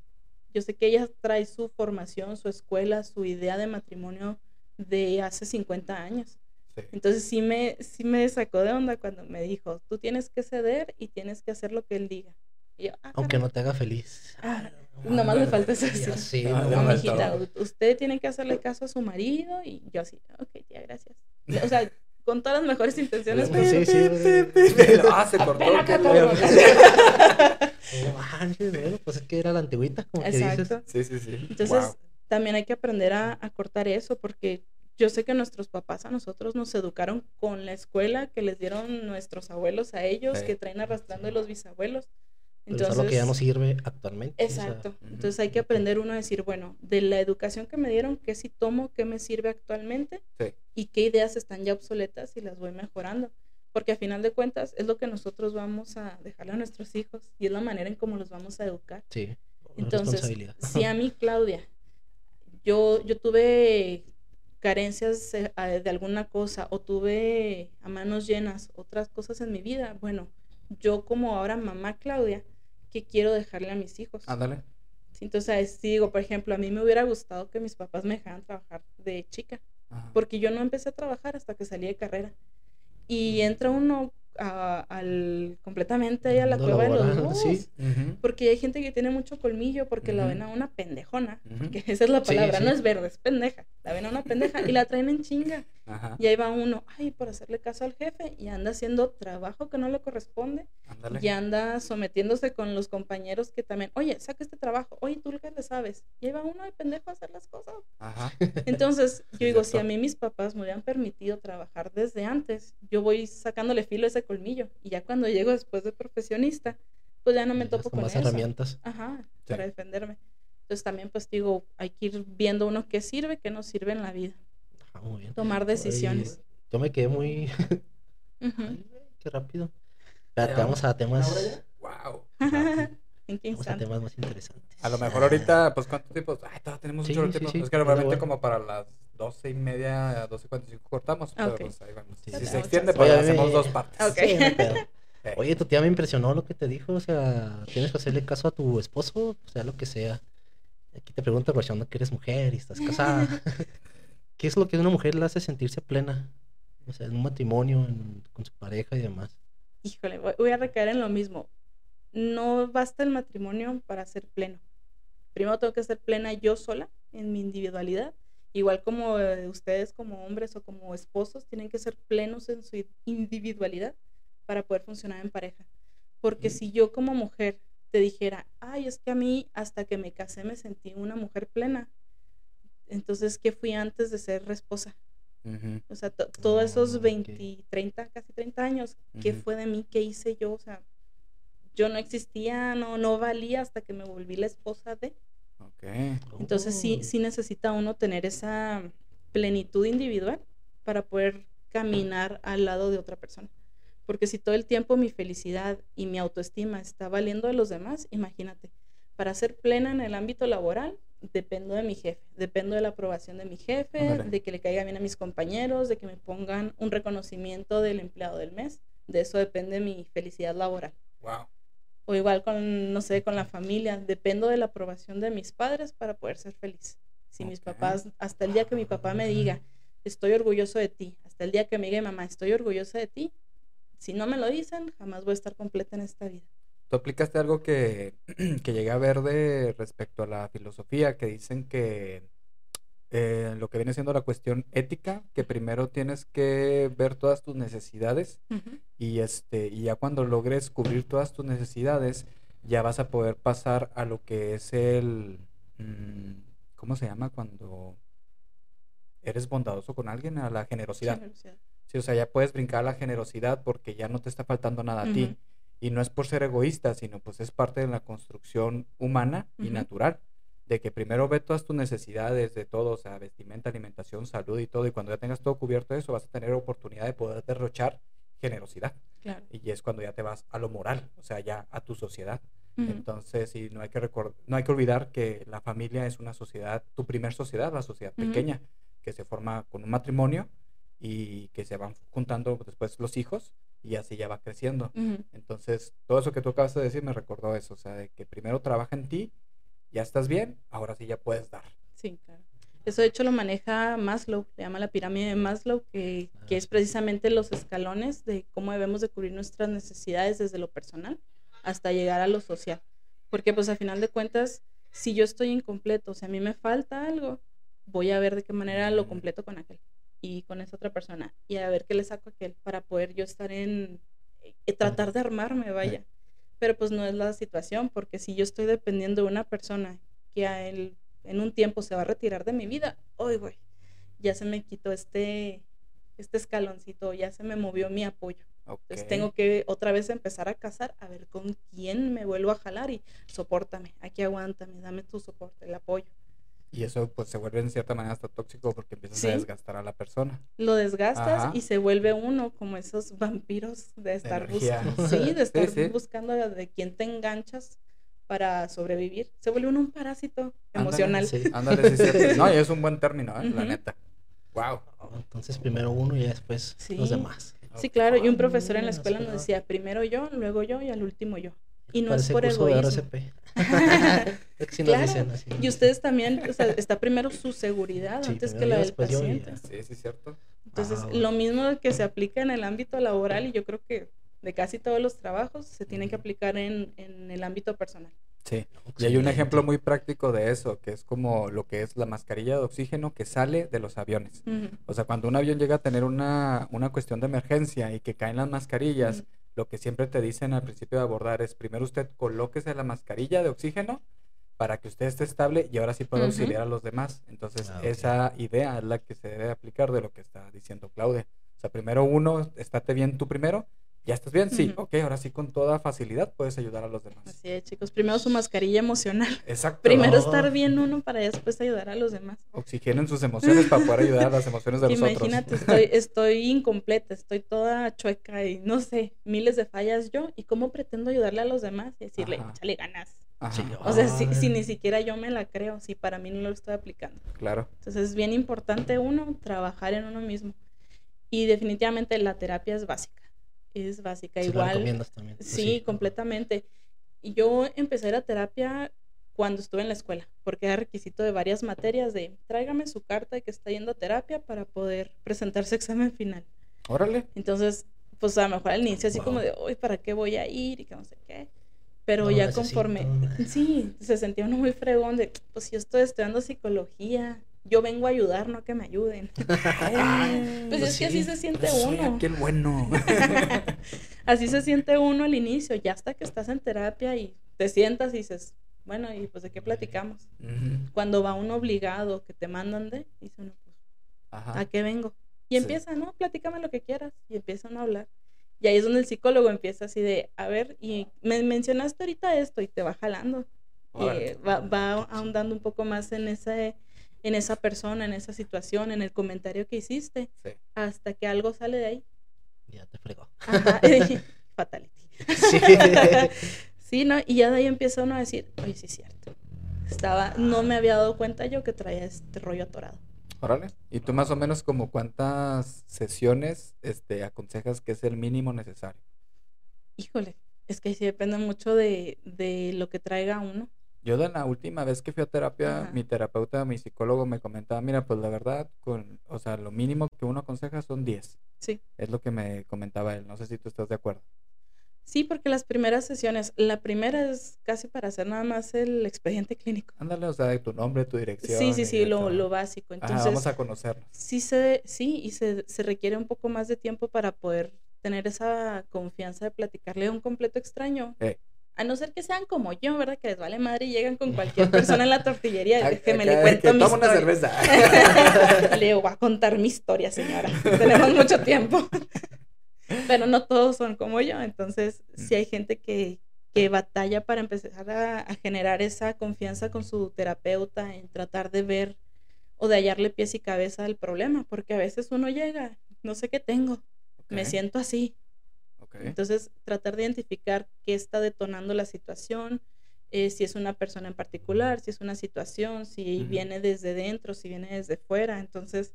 Yo sé que ella trae su formación, su escuela, su idea de matrimonio de hace 50 años. Sí. Entonces sí me, sí me sacó de onda cuando me dijo, tú tienes que ceder y tienes que hacer lo que él diga. Y yo, ah, Aunque no te haga feliz. Ah, nomás le falta eso así. sé, Ah, no, No, falta. mijita, usted tiene que hacerle caso a su marido y yo así, ok, tía, gracias. O sea, con todas las mejores intenciones. Sí, pero- sí, Ah, se cortó. Bueno, pues es que era la antigüita, como que dices. Sí, sí, sí. Entonces, Wow. también hay que aprender a, a cortar eso, porque yo sé que nuestros papás a nosotros nos educaron con la escuela que les dieron nuestros abuelos a ellos, Sí. que traen arrastrando de los bisabuelos. Pero es algo que ya no sirve actualmente. o sea, Exacto. Entonces hay que aprender uno a decir, bueno, de la educación que me dieron, ¿qué sí tomo, qué me sirve actualmente Sí. y qué ideas están ya obsoletas y las voy mejorando? Porque a final de cuentas es lo que nosotros vamos a dejarle a nuestros hijos y es la manera en cómo los vamos a educar. sí. Entonces, si a mí, Claudia, yo, yo tuve carencias eh, de alguna cosa o tuve a manos llenas otras cosas en mi vida, bueno, yo como ahora mamá Claudia, ¿qué quiero dejarle a mis hijos? Ándale. Entonces, digo, por ejemplo, a mí me hubiera gustado que mis papás me dejaran trabajar de chica, Ajá. porque yo no empecé a trabajar hasta que salí de carrera. Y entra uno a- al completamente ahí a la cueva de los lobos. sí. Porque hay gente que tiene mucho colmillo porque la ven a una pendejona. Ujú. Porque esa es la Sí, palabra, no sí. es verde, es pendeja. La ven a una pendeja y la traen en chinga. Ajá. Y ahí va uno, ay, por hacerle caso al jefe y anda haciendo trabajo que no le corresponde. Ándale. Y anda sometiéndose con los compañeros que también, oye, saca este trabajo, oye, tú qué le sabes. Y ahí va uno de pendejo a hacer las cosas. Ajá. Entonces, yo digo, si a mí mis papás me hubieran permitido trabajar desde antes, yo voy sacándole filo a ese colmillo. Y ya cuando llego después de profesionista, pues ya no me topo con más eso. herramientas. Ajá, Sí. para defenderme. Entonces también pues digo, hay que ir viendo uno qué sirve, qué no sirve en la vida. Ah, muy bien. Tomar decisiones. yo me quedé muy. Ay, qué rápido. Espérate, Ya, vamos a temas. Wow. rápido, ¿En qué Vamos a temas más interesantes. A lo mejor ahorita, pues, ¿cuánto tiempo? Ay, todavía tenemos Sí, mucho sí, tiempo. sí, Es que normalmente como para las doce y media, y cinco cortamos, pero ok. pues ahí vamos. Sí, si sí. se extiende, Oye, pues a mí hacemos dos partes. Sí, Oye, tu tía me impresionó lo que te dijo, o sea, tienes que hacerle caso a tu esposo, o sea, lo que sea. Aquí te pregunto, aprovechando que eres mujer y estás casada, ¿qué es lo que a una mujer le hace sentirse plena? O sea, en un matrimonio, en- con su pareja y demás. Híjole, voy- voy a recaer en lo mismo. No basta el matrimonio para ser pleno. Primero tengo que ser plena yo sola, en mi individualidad. Igual como eh, ustedes como hombres o como esposos tienen que ser plenos en su individualidad para poder funcionar en pareja. Porque Mm. si yo como mujer te dijera, ay, es que a mí hasta que me casé me sentí una mujer plena, entonces, ¿qué fui antes de ser esposa? O sea, to- todos esos Ah, ok. 20, 30, casi 30 años, ¿qué fue de mí? ¿Qué hice yo? O sea, yo no existía, no, no valía hasta que me volví la esposa de. Ok. Entonces sí, Oh. sí necesita uno tener esa plenitud individual para poder caminar al lado de otra persona. Porque si todo el tiempo mi felicidad y mi autoestima está valiendo de los demás, imagínate, para ser plena en el ámbito laboral, dependo de mi jefe, dependo de la aprobación de mi jefe, de que le caiga bien a mis compañeros, de que me pongan un reconocimiento del empleado del mes. De eso depende mi felicidad laboral. Wow. O igual con, no sé, con la familia. Dependo de la aprobación de mis padres para poder ser feliz. Si mis papás, hasta el día que mi papá me diga, estoy orgulloso de ti, hasta el día que me diga mamá, estoy orgullosa de ti, si no me lo dicen, jamás voy a estar completa en esta vida. Tú aplicaste algo que, que llegué a ver de respecto a la filosofía, que dicen que eh, lo que viene siendo la cuestión ética, que primero tienes que ver todas tus necesidades y este y ya cuando logres cubrir todas tus necesidades ya vas a poder pasar a lo que es el mm, ¿cómo se llama cuando eres bondadoso con alguien? A la generosidad. Generosidad. Sí, o sea, ya puedes brincar a la generosidad porque ya no te está faltando nada a ti. Y no es por ser egoísta, sino pues es parte de la construcción humana y natural. De que primero ve todas tus necesidades de todo, o sea, vestimenta, alimentación, salud y todo. Y cuando ya tengas todo cubierto eso, vas a tener oportunidad de poder derrochar generosidad. Claro. Y es cuando ya te vas a lo moral, o sea, ya a tu sociedad. Entonces, sí, no hay que no hay que olvidar que la familia es una sociedad, tu primer sociedad, la sociedad pequeña, que se forma con un matrimonio y que se van juntando después los hijos y así ya va creciendo. Entonces, todo eso que tú acabas de decir me recordó eso, o sea, de que primero trabaja en ti, ya estás bien, ahora sí ya puedes dar. Sí, claro. Eso de hecho lo maneja Maslow, le llama la pirámide de Maslow, que, que Ah, es precisamente los escalones de cómo debemos de cubrir nuestras necesidades desde lo personal hasta llegar a lo social. Porque pues a final de cuentas, si yo estoy incompleto, si a mí me falta algo, voy a ver de qué manera lo completo con aquel y con esa otra persona y a ver qué le saco a aquel para poder yo estar en, eh, tratar de armarme, vaya. Pero pues no es la situación, porque si yo estoy dependiendo de una persona que a él en un tiempo se va a retirar de mi vida, hoy güey, ya se me quitó este, este escaloncito, ya se me movió mi apoyo. Entonces tengo que otra vez empezar a cazar, a ver con quién me vuelvo a jalar y sopórtame, aquí aguántame, dame tu soporte, el apoyo. Y eso pues se vuelve en cierta manera hasta tóxico porque empiezas Sí. a desgastar a la persona. Lo desgastas Ajá. y se vuelve uno como esos vampiros de estar buscando, sí, de estar sí. buscando de quién te enganchas para sobrevivir. Se vuelve uno un parásito Ándale, emocional. Sí. Ándale, sí, es cierto. No, y es un buen término, ¿eh? la neta. Wow. Entonces primero uno y después Sí. los demás. Sí, claro, y un Ah, profesor en la mira, escuela nos ¿no? decía, primero yo, luego yo y al último yo. Y no Parece es por curso de egoísmo. RCP. Es que nos Claro, dicen así. Y ustedes también, o sea, está primero su seguridad Sí, antes que la del y paciente. Sí, sí, es cierto. Entonces, Ah, lo mismo que se aplica en el ámbito laboral y yo creo que de casi todos los trabajos se tiene que aplicar en, en el ámbito personal. Sí. Y hay un ejemplo muy práctico de eso, que es como lo que es la mascarilla de oxígeno que sale de los aviones. Ujú. O sea, cuando un avión llega a tener una, una cuestión de emergencia y que caen las mascarillas, Ujú. Lo que siempre te dicen al principio de abordar es primero usted colóquese la mascarilla de oxígeno para que usted esté estable y ahora sí pueda auxiliar a los demás. Entonces, Ah, esa idea es la que se debe aplicar de lo que está diciendo Claudia. O sea, primero uno, estate bien tú primero, ya estás bien, sí, Ujú. ok, ahora sí con toda facilidad puedes ayudar a los demás. Así es, chicos. Primero su mascarilla emocional. Exacto. Primero estar bien uno para después ayudar a los demás. Oxigenen sus emociones para poder ayudar a las emociones de los Imagínate, otros. estoy, estoy incompleta, estoy toda chueca y no sé, miles de fallas yo. ¿Y cómo pretendo ayudarle a los demás? Y decirle, Ajá. échale ganas. Ajá, O sea, si, si ni siquiera yo me la creo, si para mí no lo estoy aplicando. claro. Entonces es bien importante uno trabajar en uno mismo. Y definitivamente la terapia es básica. Es básica. Sí, Igual. recomiendas también. Pues Sí, completamente. Y yo empecé la terapia cuando estuve en la escuela, porque era requisito de varias materias de tráigame su carta de que está yendo a terapia para poder presentar su examen final. Órale. Entonces, pues a lo mejor al inicio así como de, uy, ¿para qué voy a ir? Y que no sé qué. Pero No, ya necesito. conforme, sí, se sentía uno muy fregón de, pues yo estoy estudiando psicología, yo vengo a ayudar, no a que me ayuden. Pues es que así se siente Soy uno. aquel bueno. Así se siente uno al inicio, ya hasta que estás en terapia y te sientas y dices, bueno, ¿y pues de qué platicamos? Ujú, Cuando va uno obligado, que te mandan de, dice uno, pues, Ajá. ¿a qué vengo? Y Sí. empieza, no, platícame lo que quieras. Y empiezan a hablar. Y ahí es donde el psicólogo empieza así de, a ver, y me mencionaste ahorita esto y te va jalando. Eh, va, va ahondando un poco más en ese en esa persona, en esa situación, en el comentario que hiciste, Sí. hasta que algo sale de ahí. Ya te fregó. Ajá. Fatality. Sí. Sí, ¿no? Y ya de ahí empieza uno a decir, oye, sí es cierto. Estaba, no me había dado cuenta yo que traía este rollo atorado. Órale. ¿Y tú más o menos como cuántas sesiones este, aconsejas que es el mínimo necesario? Híjole, Es que sí depende mucho de, de lo que traiga uno. Yo de la última vez que fui a terapia, Ajá. mi terapeuta, mi psicólogo me comentaba, mira, pues la verdad, con, o sea, lo mínimo que uno aconseja son 10. Sí. Es lo que me comentaba él. No sé si tú estás de acuerdo. Sí, porque las primeras sesiones, la primera es casi para hacer nada más el expediente clínico. Ándale, o sea, de tu nombre, tu dirección. Sí, sí, sí, lo, básico. Ajá, Entonces, vamos a conocernos. sí, se, sí, y se, se requiere un poco más de tiempo para poder tener esa confianza de platicarle a un completo extraño. Eh. A no ser que sean como yo, ¿verdad? Que les vale madre y llegan con cualquier persona en la tortillería. y Déjeme, acá, le cuento que mi toma una cerveza. Le voy a contar mi historia, señora. Tenemos mucho tiempo. Pero no todos son como yo. Entonces, sí hay gente que, que batalla para empezar a, a generar esa confianza con su terapeuta en tratar de ver o de hallarle pies y cabeza al problema. Porque a veces uno llega, no sé qué tengo, me siento así. Entonces, tratar de identificar qué está detonando la situación, eh, si es una persona en particular, si es una situación, si viene desde dentro, si viene desde fuera. Entonces,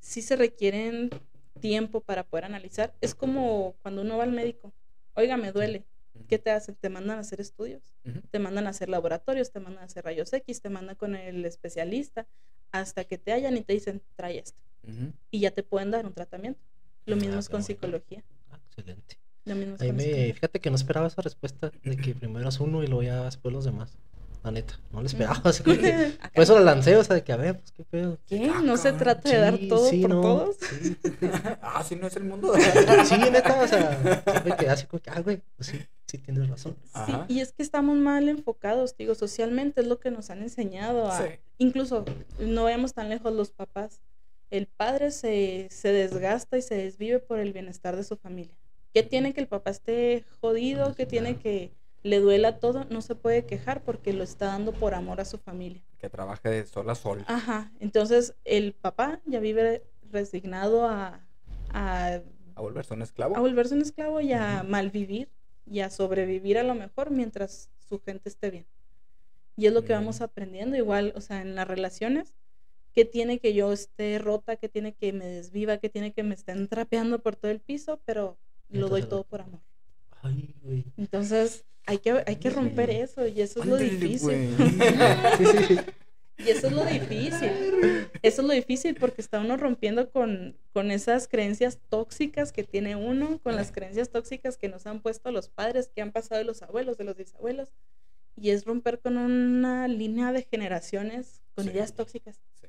sí se requieren tiempo para poder analizar. Es como cuando uno va al médico, oiga, me duele. ¿Qué te hacen? Te mandan a hacer estudios, te mandan a hacer laboratorios, te mandan a hacer rayos X, te mandan con el especialista, hasta que te hallan y te dicen, trae esto. Y ya te pueden dar un tratamiento. Lo mismo Ah, es con bueno. psicología. Excelente. Ahí me, fíjate que no esperaba esa respuesta de que primero es uno y luego ya después los demás. La neta, no lo esperaba. Así como que, por eso la lancé, o sea, de que a ver, pues qué pedo. ¿Qué? Ah, ¿No se trata de dar todo sí, por no, todos? Sí, ah, sí, no es el mundo. sí, neta, o sea, así como que, ah, güey, pues sí, sí tienes razón. Sí, Ajá. y es que estamos mal enfocados, digo, socialmente es lo que nos han enseñado a... Sí. Incluso, no vayamos tan lejos los papás. El padre se, se desgasta y se desvive por el bienestar de su familia. ¿Qué tiene que el papá esté jodido? ¿Qué tiene que le duela todo? No se puede quejar porque lo está dando por amor a su familia. que trabaje de sol a sol. Ajá, entonces el papá ya vive resignado a, a A volverse un esclavo. a volverse un esclavo y a malvivir y a sobrevivir a lo mejor mientras su gente esté bien. Y es lo que vamos aprendiendo igual, o sea, en las relaciones, que tiene que yo esté rota, que tiene que me desviva, que tiene que me estén trapeando por todo el piso, pero lo doy todo por amor. Ay, güey. Entonces, hay que, hay que romper eso y eso es lo Ándale, difícil. güey. Sí, sí. Y eso es lo difícil. Eso es lo difícil porque está uno rompiendo con, con esas creencias tóxicas que tiene uno, con las creencias tóxicas que nos han puesto los padres, que han pasado de los abuelos, de los bisabuelos. Y es romper con una línea de generaciones con Sí. ideas tóxicas. Sí.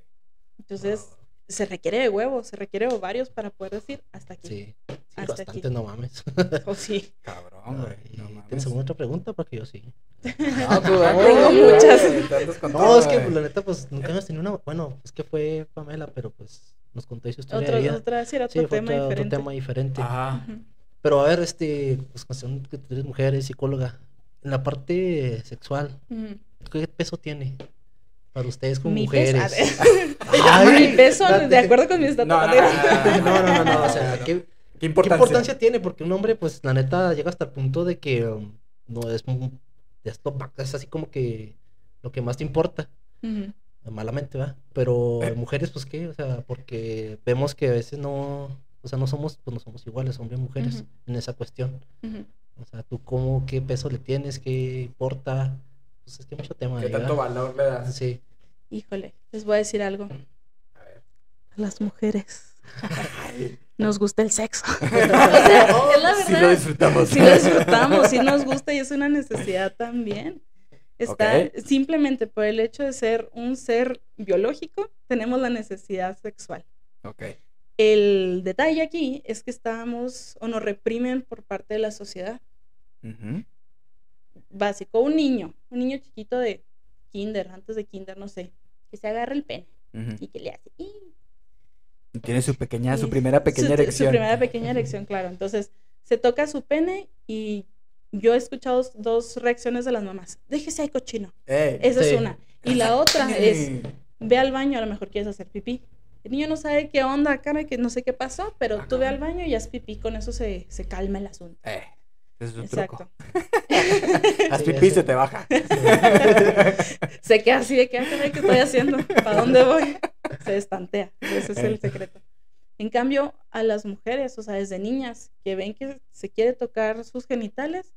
Entonces, se requiere de huevos, se requiere de ovarios para poder decir hasta aquí. Sí, sí, Hasta bastante, aquí. no mames. O sí. Cabrón, güey. Ay, No ¿Tienes mames. alguna otra pregunta? Porque yo sí. No, tú, Tengo güey, muchas. No, es que pues, la neta, pues nunca hemos tenido una. Bueno, es que fue Pamela, pero pues nos conté su historia Otro, de vida. otra, sí, era otro tema otro, otro diferente. tema diferente. Ajá. Pero a ver, este, pues cuestión que tú eres mujer, eres psicóloga. En la parte sexual. ¿qué peso tiene para ustedes como Mi mujeres? mi peso, date. de acuerdo con mi estatura. No, no, No, no, no, no, o sea, ¿qué, ¿Qué ¿Qué importancia? importancia tiene? Porque un hombre, pues, la neta, llega hasta el punto de que um, no es, es, es así como que lo que más te importa, malamente, ¿va? Pero Eh. mujeres, pues, ¿qué? O sea, porque vemos que a veces no, o sea, no somos, pues, no somos iguales, hombres y mujeres, en esa cuestión. O sea, tú cómo, qué peso le tienes, qué importa, pues, es que mucho tema ¿Qué ahí, tanto ¿verdad? valor le das? Sí. Híjole, les voy a decir algo. A ver. A las mujeres nos gusta el sexo. O sea, es la Sí lo verdad. disfrutamos. Sí lo disfrutamos, sí nos gusta y es una necesidad también. Está simplemente por el hecho de ser un ser biológico, tenemos la necesidad sexual. Ok. El detalle aquí es que estamos o nos reprimen por parte de la sociedad. Básico, un niño, un niño chiquito de kinder, antes de kinder, no sé, que se agarra el pene Ujú. y que le hace. Tiene su pequeña, su primera pequeña su, erección. Su primera pequeña erección, claro. Entonces, se toca su pene y yo he escuchado dos reacciones de las mamás. Déjese ahí, cochino. Ey. Esa Sí. es una. Y la otra es, ve al baño, a lo mejor quieres hacer pipí. El niño no sabe qué onda, cara, que no sé qué pasó, pero Ah, tú ve al baño y haz pipí, con eso se, se calma el asunto. Eh, ese es un Exacto. truco. Pipí, ese- se te baja. Se queda así de que, ah, ¿qué estoy haciendo? ¿Para dónde voy? Se estantea. Ese es el secreto. En cambio, a las mujeres, o sea, desde niñas, que ven que se quiere tocar sus genitales,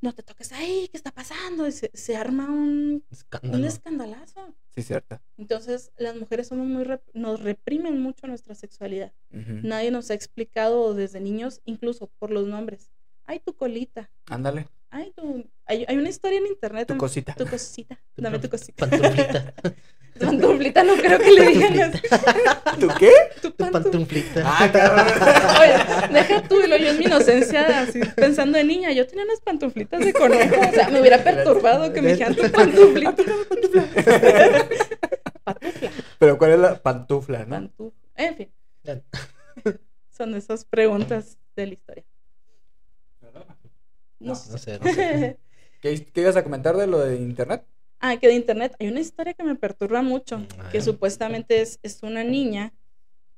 no te toques ahí, ¿qué está pasando? Y se, se arma un, un escandalazo. Sí, cierto. Entonces, las mujeres somos muy, rep- nos reprimen mucho nuestra sexualidad. Nadie nos ha explicado desde niños, incluso por los nombres. Ay, tu colita. Ándale, Ay, tu... Hay, hay una historia en internet. tu en- cosita. Tu cosita. Dame tu cosita. Pantuflita. Tu pantuflita no creo que le digan así. ¿Tu qué? Tu Tu pantuflita. Ah, cabrón. Oye, deja tú, y lo yo en mi inocencia, así, pensando de niña, yo tenía unas pantuflitas de conejo, o sea, me hubiera perturbado que me dijeran tu pantuflita. Pantufla, Pero ¿cuál es la pantufla, no? pantufla, en fin, son esas preguntas de la historia. No, No, sé. No sé, no sé. ¿Qué, qué ibas a comentar de lo de internet? Ah, que de internet hay una historia que me perturba mucho, A que supuestamente es, es una niña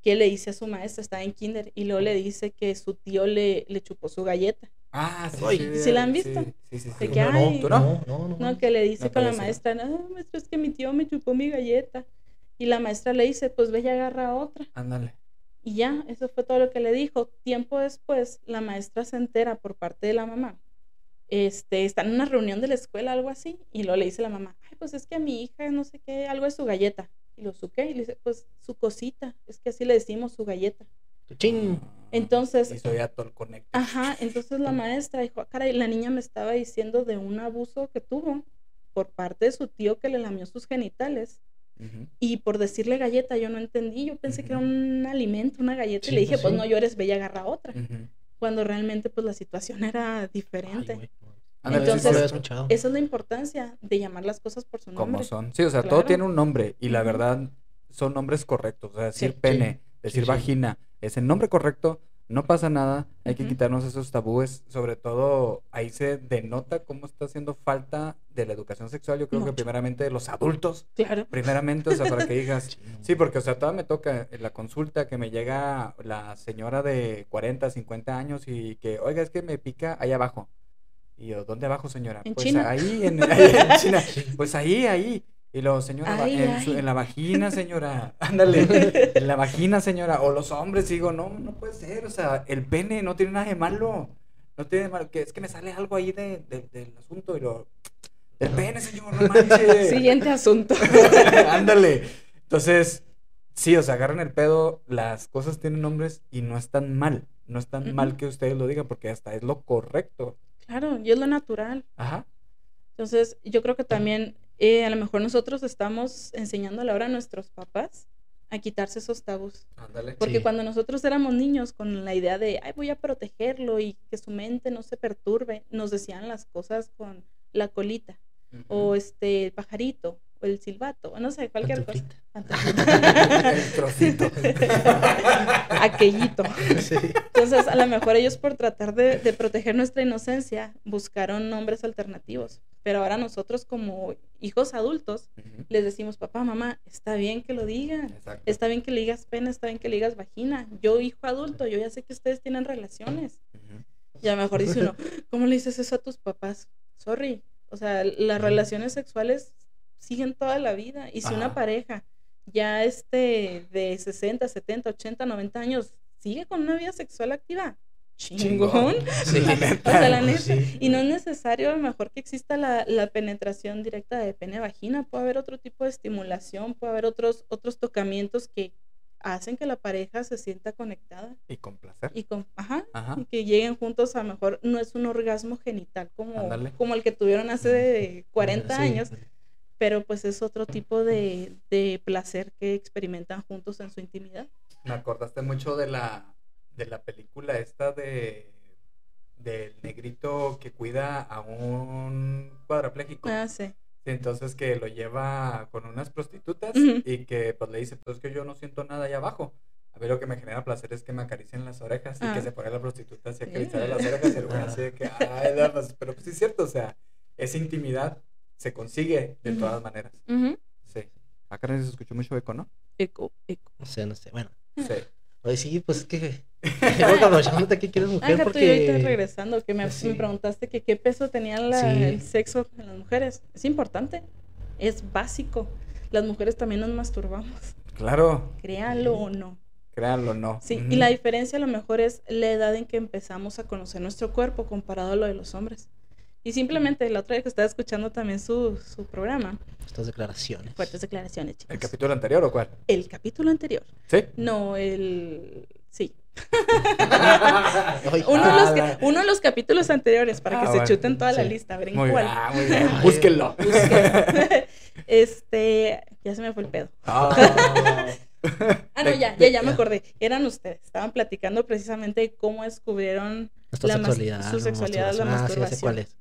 que le dice a su maestra, estaba en kinder, y luego le dice que su tío le, le chupó su galleta. Ah, sí. Ay, ¿sí la han visto? Sí, sí, sí. Sí. que, No, ay, ¿Tú no? no, no, no. No, que le dice No, con la maestra, no, maestra, es que mi tío me chupó mi galleta. Y la maestra le dice, pues ve y agarra otra. Ándale. Y ya, eso fue todo lo que le dijo. Tiempo después, la maestra se entera por parte de la mamá. Este, está en una reunión de la escuela, algo así, y luego le dice la mamá, ay, pues es que a mi hija, no sé qué, algo es su galleta. Y lo su qué, y le dice, pues su cosita, es que así le decimos su galleta. Chin. Entonces, Y soy Atol Connect. Ajá, entonces la maestra dijo, "Ah, caray, la niña me estaba diciendo de un abuso que tuvo por parte de su tío que le lamió sus genitales. Y por decirle galleta, yo no entendí, yo pensé que era un alimento, una galleta, y le dije, pues pues sí. no llores, y agarra otra. Ujú. Cuando realmente pues la situación era Ay, diferente. Sí, Entonces- sí. Esa es la importancia de llamar las cosas por su Como nombre. son. Sí, o sea, todo Claro. tiene un nombre y la verdad son nombres correctos. O sea, decir Sí. pene, decir sí. vagina, es el nombre correcto, no pasa nada, hay que quitarnos esos tabúes. Sobre todo, ahí se denota cómo está haciendo falta de la educación sexual. Yo creo que primeramente de los adultos, Claro. primeramente, o sea, para que digas. Sí, porque, o sea, todavía me toca en la consulta que me llega la señora de 40, 50 años y que, oiga, es que me pica ahí abajo. Y yo, ¿dónde abajo, señora? En pues China. ahí, en, ahí en China. Pues ahí, ahí. Y luego, señora, Ay, en, su- ay. en la vagina, señora. Ándale. En la vagina, señora. O los hombres, digo, no, no puede ser. O sea, el pene no tiene nada de malo. No tiene de malo. Que es que me sale algo ahí de, de- del asunto y lo. El pene, señor, no manches. Siguiente asunto. Ándale. Entonces, sí, o sea, agarran el pedo, las cosas tienen nombres y no están mal. No es tan mal que ustedes lo digan porque hasta es lo correcto. claro, y es lo natural. Ajá. Entonces, yo creo que también eh, a lo mejor nosotros estamos enseñándole ahora a nuestros papás a quitarse esos tabús. Ándale. Porque Sí. cuando nosotros éramos niños con la idea de, ay, voy a protegerlo y que su mente no se perturbe, nos decían las cosas con la colita, o este el pajarito, o el silbato, o no sé, cualquier cosa. El trocito. Aquellito. Sí. Entonces, a lo mejor ellos por tratar de, de proteger nuestra inocencia buscaron nombres alternativos. Pero ahora nosotros como hijos adultos les decimos, papá, mamá, está bien que lo digan. Exacto. Está bien que le digas pena, está bien que le digas vagina. Yo, hijo adulto, yo ya sé que ustedes tienen relaciones. Ujú. Y a lo mejor dice uno, ¿cómo le dices eso a tus papás? Sorry. O sea, las relaciones sexuales siguen toda la vida. Y si una pareja ya este de 60, 70, 80, 90 años sigue con una vida sexual activa, chingón. Sí. La O neta. sea, la neta. Sí. Y no es necesario a lo mejor que exista la, la penetración directa de pene-vagina. Puede haber otro tipo de estimulación, puede haber otros, otros tocamientos que hacen que la pareja se sienta conectada Y con placer. y con, ajá, Ajá. y que lleguen juntos a lo mejor no es un orgasmo genital como, como el que tuvieron hace 40 Sí. años, pero pues es otro tipo de, de placer que experimentan juntos en su intimidad. Me acordaste mucho de la, de la película esta de del negrito que cuida a un cuadrapléjico. Ah, sí. Entonces que lo lleva con unas prostitutas y que pues le dice, pues es que yo no siento nada allá abajo. A ver, lo que me genera placer es que me acaricien las orejas y Ah. que se pone la prostituta así acariciar las orejas y el güey así de que, ay, no, pues, pero pues sí es cierto, o sea, esa intimidad se consigue de todas maneras. Ujú. Sí. Acá no se escuchó mucho eco, ¿no? Eco, eco. No sé, no sé. Bueno. Sí. Oye, sí, pues es que. Que quieres mujer Ah, tú y ahorita porque. regresando, que me, Sí. me preguntaste que qué peso tenía la- Sí. el sexo en las mujeres. Es importante, es básico. Las mujeres también nos masturbamos, Claro, créanlo o no. créanlo o no. Sí, y la diferencia a lo mejor es la edad en que empezamos a conocer nuestro cuerpo comparado a lo de los hombres. Y simplemente la otra vez que estaba escuchando también su, su programa, Estas declaraciones. fuertes declaraciones, chicos. ¿El capítulo anterior o cuál? El capítulo anterior. ¿Sí? No, el... Sí. Uno, de los Ah, que- uno de los capítulos anteriores para Ah, que se bueno, chuten toda la lista. A ver en Muy bien, cuál. ah, muy bien. Búsquenlo. este, ya se me fue el pedo. Ah. Ah, no, ya, ya, ya me acordé. Eran ustedes. Estaban platicando precisamente de cómo descubrieron la sexualidad. su sexualidad, la masturbación. Ah, sí, cuál es.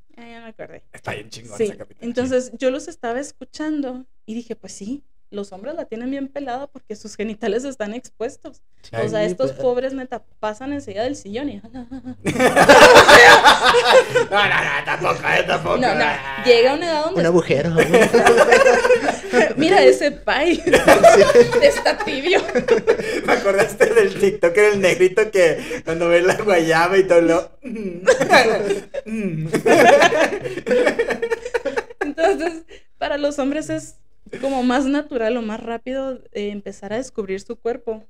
Acordé. Está bien chingón Sí, capítulo. entonces yo los estaba escuchando y dije, pues sí, los hombres la tienen bien pelada porque sus genitales están expuestos. O sea, estos pero- pobres neta pasan enseguida del sillón y... No, no, no, tampoco, eh, tampoco. No, no, llega una edad donde... Un agujero. Mira ese pay. Está tibio. Me acordaste del TikTok, era el negrito que cuando ve la guayaba y todo lo. Entonces, para los hombres es como más natural o más rápido eh, empezar a descubrir su cuerpo.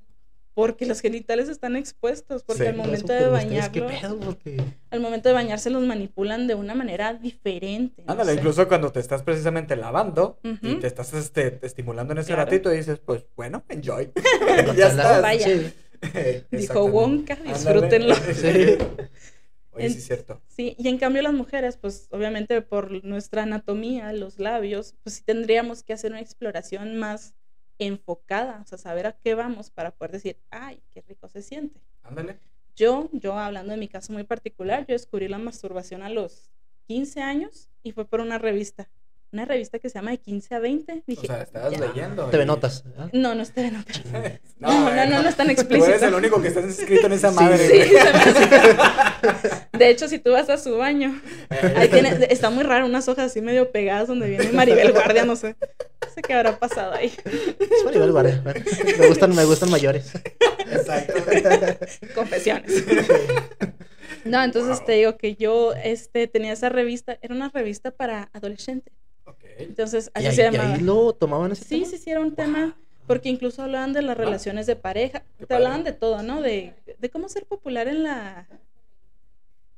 Porque los genitales están expuestos, porque Sí. al momento eso, de pero ustedes, ¿qué bañarlo, pedo? Porque- al momento de bañarse los manipulan de una manera diferente. no Ándale, sé. incluso cuando te estás precisamente lavando y Ujú. te estás este, estimulando en ese Claro. ratito y dices, pues bueno, enjoy. Ya estás. Vaya. Sí. Dijo. Wonka, Ándale. disfrútenlo. Sí. Oye, En- sí es cierto. Sí, y en cambio las mujeres, pues obviamente por nuestra anatomía, los labios, pues sí tendríamos que hacer una exploración más enfocada, o sea, saber a qué vamos para poder decir, ay, qué rico se siente. Ándale. Yo, yo hablando de mi caso muy particular, yo descubrí la masturbación a los 15 años y fue por una revista, una revista que se llama de 15 a 20. Dije, O sea, estabas ya. leyendo. Ve notas. No, no estoy en otra. No, No, no, no, no es tan Tú explícito. eres el único que estás inscrito en esa madre, Sí, De hecho, si tú vas a su baño, ahí tiene, está muy raro, unas hojas así medio pegadas donde viene Maribel Guardia, no sé. No sé qué habrá pasado ahí. Es Maribel Guardia. Me gustan, me gustan mayores. Exacto. Confesiones. No, entonces Wow. te digo que yo este, tenía esa revista, era una revista para adolescentes. Entonces, Y así ahí, se y llamaba. ahí lo tomaban ese Sí, tema? sí, sí, era un tema, porque incluso hablaban de las relaciones de pareja, te hablaban de todo, ¿no? De, de cómo ser popular en la...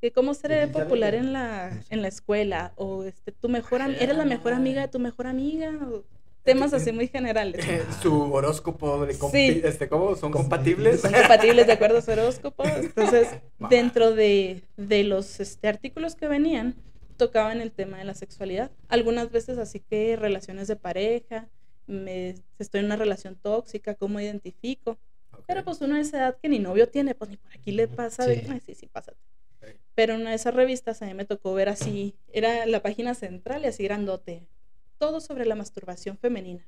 De cómo ser eh, popular en la, en la escuela, o este, tu mejor am- eres la mejor amiga de tu mejor amiga, o temas así muy generales. Su horóscopo de compi- Sí. este, ¿cómo? ¿Son compatibles? Son compatibles de acuerdo a su horóscopo. Entonces, dentro de, de los este, artículos que venían, tocaban el tema de la sexualidad. Algunas veces así que relaciones de pareja, me, estoy en una relación tóxica, cómo identifico. Pero pues uno a esa edad que ni novio tiene, pues ni por aquí le pasa de, Sí. "Ay, sí, sí, pásate. Pero en una de esas revistas a mí me tocó ver así, era la página central y así grandote, todo sobre la masturbación femenina.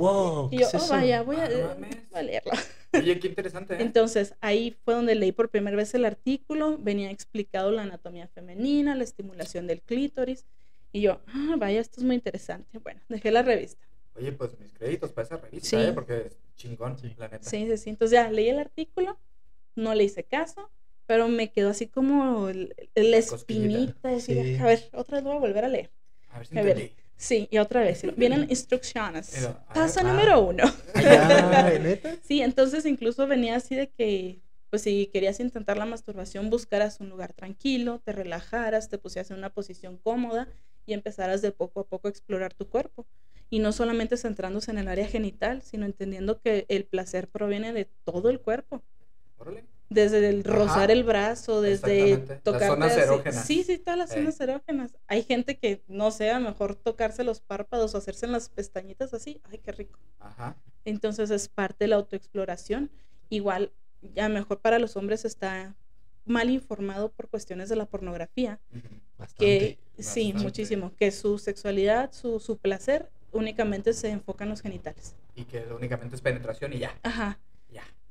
Wow, Y ¿qué yo, es oh, vaya, voy a, Ah, voy a leerlo. Oye, qué interesante, ¿eh? Entonces, ahí fue donde leí por primera vez el artículo, venía explicado la anatomía femenina, la estimulación del clítoris, y yo, ah, vaya, esto es muy interesante. Bueno, dejé la revista. Oye, pues mis créditos para esa revista, Sí. ¿eh? Porque es chingón, Sí. la neta. Sí, sí, sí. Entonces ya leí el artículo, no le hice caso, pero me quedó así como el- el- la espinita, de decir, Sí. a ver, otra vez voy a volver a leer. A ver si A ver. Sí, y otra vez, vienen instrucciones. Pero, Paso ah. número uno. ¿neta? Sí, entonces incluso venía así de que, pues si querías intentar la masturbación, buscaras un lugar tranquilo, te relajaras, te pusieras en una posición cómoda y empezaras de poco a poco a explorar tu cuerpo. Y no solamente centrándose en el área genital, sino entendiendo que el placer proviene de todo el cuerpo. Órale. Desde el Ajá. rozar el brazo, desde Exactamente. Las tocar zonas erógenas. Sí, sí, todas las Eh. zonas erógenas. Hay gente que, no sé, a lo mejor tocarse los párpados o hacerse en las pestañitas así. Ay, qué rico. Ajá. Entonces es parte de la autoexploración. Igual, ya mejor para los hombres está mal informado por cuestiones de la pornografía, Ujú. que Bastante. sí, bastante. muchísimo, que su sexualidad, su, su placer únicamente se enfoca en los genitales. Y que únicamente es penetración y ya. Ajá.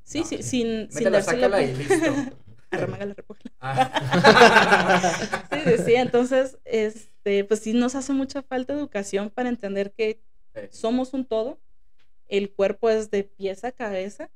Sí, No, sí, sí. sin, sin darse la... y listo. Arremángala, recógela. Ah. Sí, sí, sí, entonces, este, pues sí nos hace mucha falta educación para entender que Sí. somos un todo, el cuerpo es de pieza a cabeza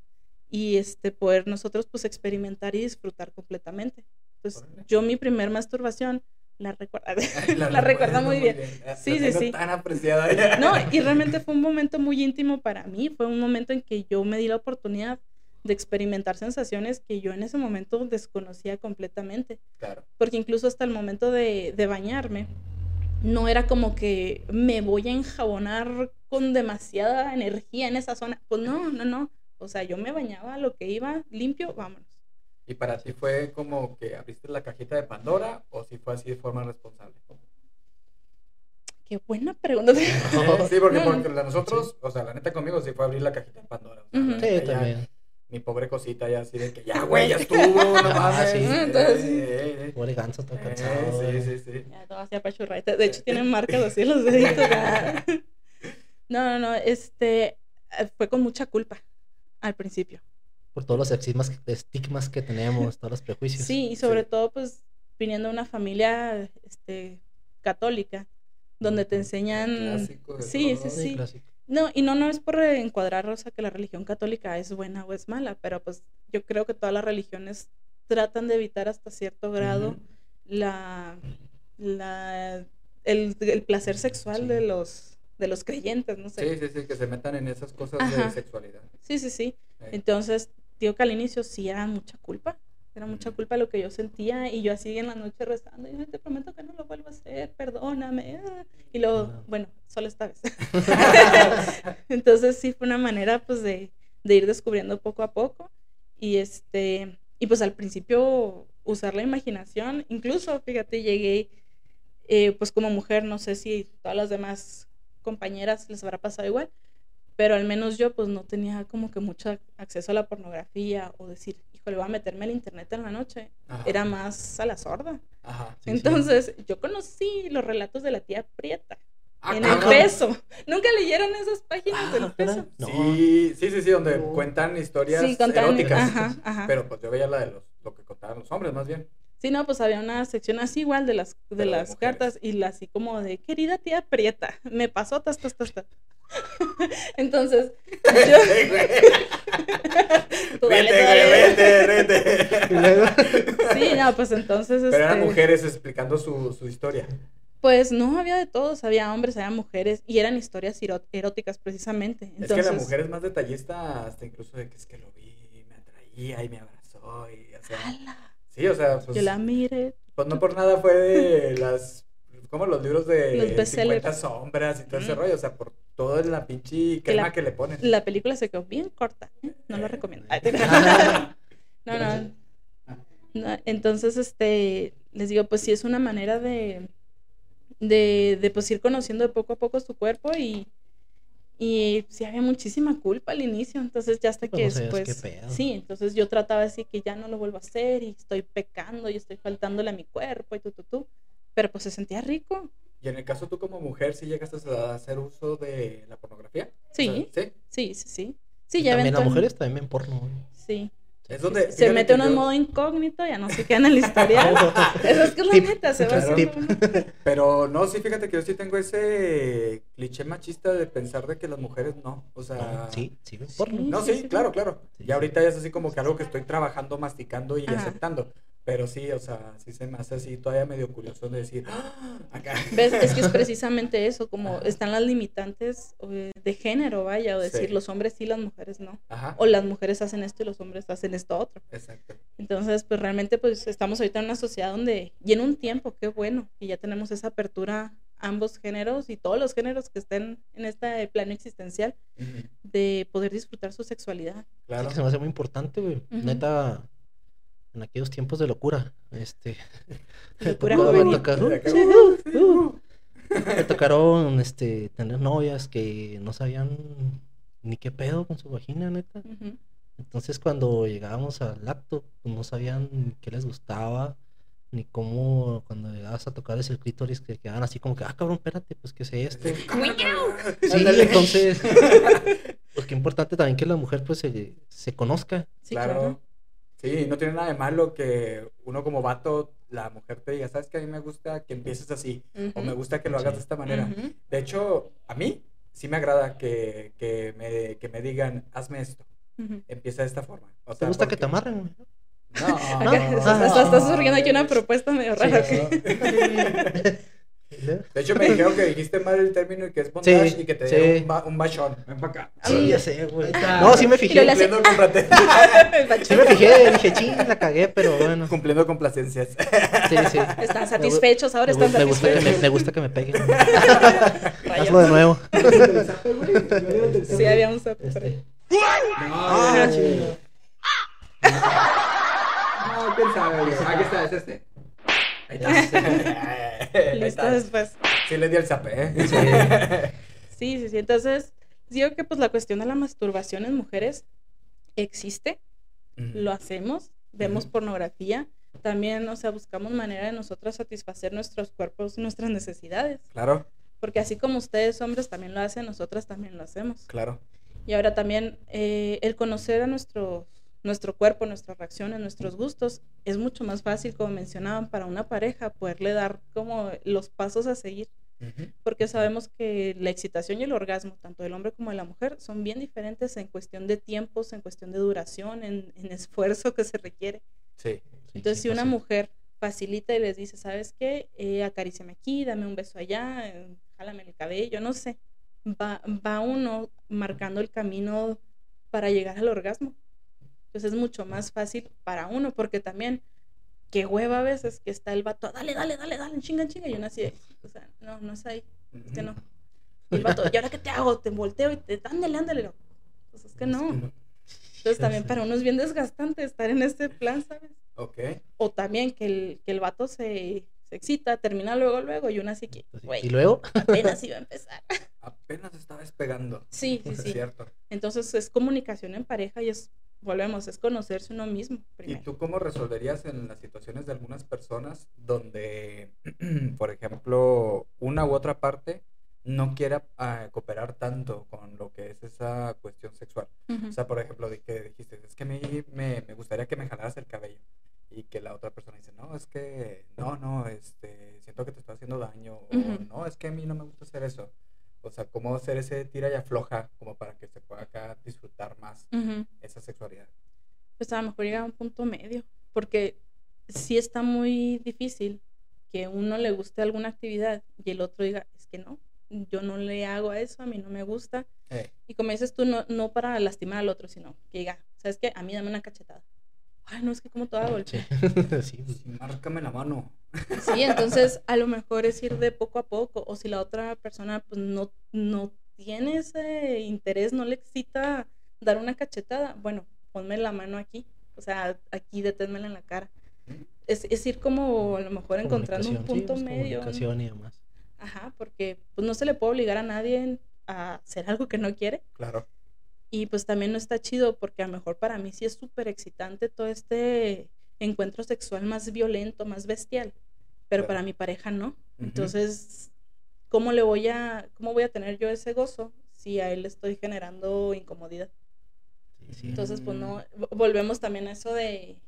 y este poder nosotros pues experimentar y disfrutar completamente. Entonces, Órale. yo mi primer masturbación la recuerdo, la, recuerdo muy bien. La Sí, sí, tengo sí. Tan apreciada. No, y realmente fue un momento muy íntimo para mí, fue un momento en que yo me di la oportunidad de experimentar sensaciones que yo en ese momento desconocía completamente Claro. porque incluso hasta el momento de, de bañarme, no era como que me voy a enjabonar con demasiada energía en esa zona. Pues no, no, no. O sea, yo me bañaba lo que iba limpio, vámonos. ¿Y para ti fue como que abriste la cajita de Pandora o si fue así de forma responsable? Qué buena pregunta. sí, porque, No, porque la- nosotros, o sea, la neta conmigo sí fue abrir la cajita de Pandora. o sea, Sí, ya- también. Mi pobre cosita ya así de que ya, güey, ya estuvo, no mames. sí. Entonces, sí. Eh, eh, eh. Pobre ganso, todo Eh, cansado. sí, güey. sí, sí. Ya todo así. De hecho, tienen marcas así los deditos. ya. No, no, no. Este eh, fue con mucha culpa al principio. Por todos los estigmas, estigmas que tenemos, todos los prejuicios. Sí, y sobre Sí. todo, pues, viniendo de una familia este, católica, donde te enseñan. Clásico de Sí, todo. sí, sí. No, y no, no es por encuadrar, o sea, que la religión católica es buena o es mala, pero pues yo creo que todas las religiones tratan de evitar hasta cierto grado la, la el, el placer sexual Sí. de los de los creyentes, no sé. Sí, sí, sí, que se metan en esas cosas de sexualidad. Sí, sí, sí. Eh, Entonces, digo que al inicio sí era mucha culpa. Era mucha culpa lo que yo sentía y yo así en la noche rezando, y "Ay, te prometo que no lo vuelvo a hacer, perdóname. ah". Y luego, No. bueno, solo esta vez. Entonces sí fue una manera pues de, de ir descubriendo poco a poco y este y pues al principio usar la imaginación, incluso fíjate, llegué eh, pues como mujer, no sé si todas las demás compañeras les habrá pasado igual, pero al menos yo pues no tenía como que mucho acceso a la pornografía o decir, híjole, voy a meterme al internet en la noche. Ajá. Era más a la sorda. Ajá. Sí, sí. Entonces, yo conocí los relatos de la tía Prieta Ah, en el peso. ¿Nunca leyeron esas páginas Ah, del peso? No. Sí, sí, sí, sí, donde No. cuentan historias Sí, eróticas. ajá, ajá. Pero pues yo veía la de los, lo que contaban los hombres, más bien. Sí, no, pues había una sección así igual de las, de las cartas y la así como de, querida tía Prieta, me pasó tas, tas, tas, tas". Entonces, yo... Tú dale, Vete, Sí, no, pues entonces... Pero eran este, mujeres explicando su, su historia. Pues no, había de todos, había hombres, había mujeres y eran historias eróticas precisamente. Entonces, Es que la mujer es más detallista hasta incluso de que es que lo vi, me atraía y me abrazó y o sea, ¡Hala! sí, o sea, pues, yo la mire. pues no por nada fue de las como los libros de Los bestsellers. 50 sombras y todo ese rollo, o sea, por toda la pinche crema la- que le ponen. La película se quedó bien corta, ¿eh? no lo recomiendo. No, no. Entonces, este, les digo, pues sí es una manera de, de, de pues ir conociendo de poco a poco su cuerpo y, y sí había muchísima culpa al inicio, entonces ya hasta Pues que no después, qué pedo. sí, entonces yo trataba de decir que ya no lo vuelvo a hacer y estoy pecando y estoy faltándole a mi cuerpo y tú, tú, tú, pero pues se sentía rico, Y en el caso tú como mujer, ¿sí llegaste a hacer uso de la pornografía? sí, O sea, sí. sí, sí, sí, sí, y ya también las mujeres también ven porno. sí, Es donde se mete uno en modo incógnito, ya no se queda en el historial. Eso es que es la neta, se va Claro. uno. Pero no, sí, fíjate que yo sí tengo ese cliché machista de pensar de que las mujeres no. O sea, No, sí, sí ven Sí. porno. No, Sí, sí, sí, claro, claro. Sí, Y ahorita ya es así como que algo que estoy trabajando, masticando y Ajá. aceptando. Pero sí, o sea, sí se me hace así todavía medio curioso de decir, "Ah, acá. ¿Ves? Es que es precisamente eso, como están las limitantes eh, de género, vaya, o decir Sí. los hombres sí, las mujeres no. Ajá. O las mujeres hacen esto y los hombres hacen esto otro. Exacto. Entonces, pues realmente pues estamos ahorita en una sociedad donde, y en un tiempo, qué bueno, que ya tenemos esa apertura a ambos géneros y todos los géneros que estén en este plano existencial de poder disfrutar su sexualidad. Sí, Claro. que se me hace muy importante, güey. Neta, en aquellos tiempos de locura, este... Locura me tocaron- uh. Me tocaron, este, tener novias que no sabían ni qué pedo con su vagina, neta. Entonces cuando llegábamos al acto, pues, no sabían ni qué les gustaba, ni cómo cuando llegabas a tocarles el clítoris, que quedaban así como que, ah, cabrón, espérate, pues, ¿qué es esto? Sí, entonces, pues qué importante también que la mujer, pues, se, se conozca. Sí, claro. Sí, no tiene nada de malo que uno como vato, la mujer te diga, ¿sabes que A mí me gusta que empieces así. O me gusta que lo hagas Sí. de esta manera. De hecho, a mí sí me agrada que, que, me, que me digan, hazme esto. Empieza de esta forma. O ¿Te gusta que te amarren? No, está, está- está surgiendo aquí una propuesta medio Sí, rara. no. De hecho, me dijeron que dijiste mal el término y que es bondage Sí, y que te sí. dieron un, ba- un bachón. Ven para acá. Sí, ya sé, güey. No, sí me fijé. Cumpliendo, complate- Sí me fijé, dije, ching, la cagué, pero bueno. Cumpliendo complacencias. Sí, sí. Están satisfechos, ahora Me, están me gusta, satisfechos. me, me gusta que me peguen. Hazlo de nuevo. Sí, había un zap Este. ahí. Ah, chido. No, quién sabe. güey. Aquí está, es este. Ahí está. Listo está. después. Sí le di el zape, ¿eh? Sí, sí, sí. Entonces, digo que pues la cuestión de la masturbación en mujeres existe, lo hacemos, vemos pornografía, también, o sea, buscamos manera de nosotros satisfacer nuestros cuerpos y nuestras necesidades, Claro, porque así como ustedes hombres también lo hacen, nosotras también lo hacemos. claro. Y ahora también eh, el conocer a nuestro, nuestro cuerpo, nuestras reacciones, nuestros gustos, es mucho más fácil, como mencionaban, para una pareja poderle dar como los pasos a seguir porque sabemos que la excitación y el orgasmo, tanto del hombre como de la mujer, son bien diferentes en cuestión de tiempos, en cuestión de duración, en, en esfuerzo que se requiere. Sí. Entonces, Sí, si una mujer facilita y les dice, ¿sabes qué? Eh, acaríciame aquí, dame un beso allá, eh, jálame el cabello, no sé, va, va uno marcando el camino para llegar al orgasmo. Entonces es mucho más fácil para uno, porque también, qué hueva a veces que está el vato, dale, dale, dale, dale, chinga, chinga, y uno así, de, o sea, no, no es ahí. Es que no. Y el vato, ¿y ahora qué te hago? Te volteo y te, ándale, ándale. No, Pues es que no. Entonces también para uno es bien desgastante estar en este plan, ¿sabes? Ok. O también que el, que el vato se, se excita, termina luego, luego, y uno así que, Así. güey, Y luego, apenas iba a empezar. Apenas estaba despegando. Sí, sí, Es sí. cierto. Entonces es comunicación en pareja y es, volvemos, es conocerse uno mismo ¿Y primero. tú cómo resolverías en las situaciones de algunas personas donde, por ejemplo, una u otra parte no quiera ah, cooperar tanto con lo que es esa cuestión sexual? O sea, por ejemplo, de que dijiste, es que a mí me, me gustaría que me jalaras el cabello. Y que la otra persona dice, no, es que, no, no, este, siento que te está haciendo daño. O no, es que a mí no me gusta hacer eso. O sea, cómo hacer ese tira y afloja como para que se pueda acá disfrutar más esa sexualidad. pues a lo mejor llega a un punto medio, porque sí está muy difícil que uno le guste alguna actividad y el otro diga, es que no, yo no le hago a eso, a mí no me gusta. Eh, Y como dices tú, no, no para lastimar al otro, sino que diga, ¿sabes qué? A mí dame una cachetada. Ay, no, es que como toda golpe. sí. sí, pues, sí, márcame la mano. Sí, entonces a lo mejor es ir de poco a poco, o si la otra persona pues no, no tiene ese interés, no le excita dar una cachetada, bueno, ponme la mano aquí, o sea, aquí deténmela en la cara. Es, es ir como a lo mejor encontrando un comunicación, sí, punto pues, medio. un- Comunicación y demás. Ajá, porque pues no se le puede obligar a nadie a hacer algo que no quiere. Claro. Y pues también no está chido porque a lo mejor para mí sí es súper excitante todo este encuentro sexual más violento, más bestial. Pero Claro. para mi pareja no. Entonces, ¿cómo le voy a, cómo voy a tener yo ese gozo si a él le estoy generando incomodidad? Sí. Entonces, pues no, vo- volvemos también a eso de,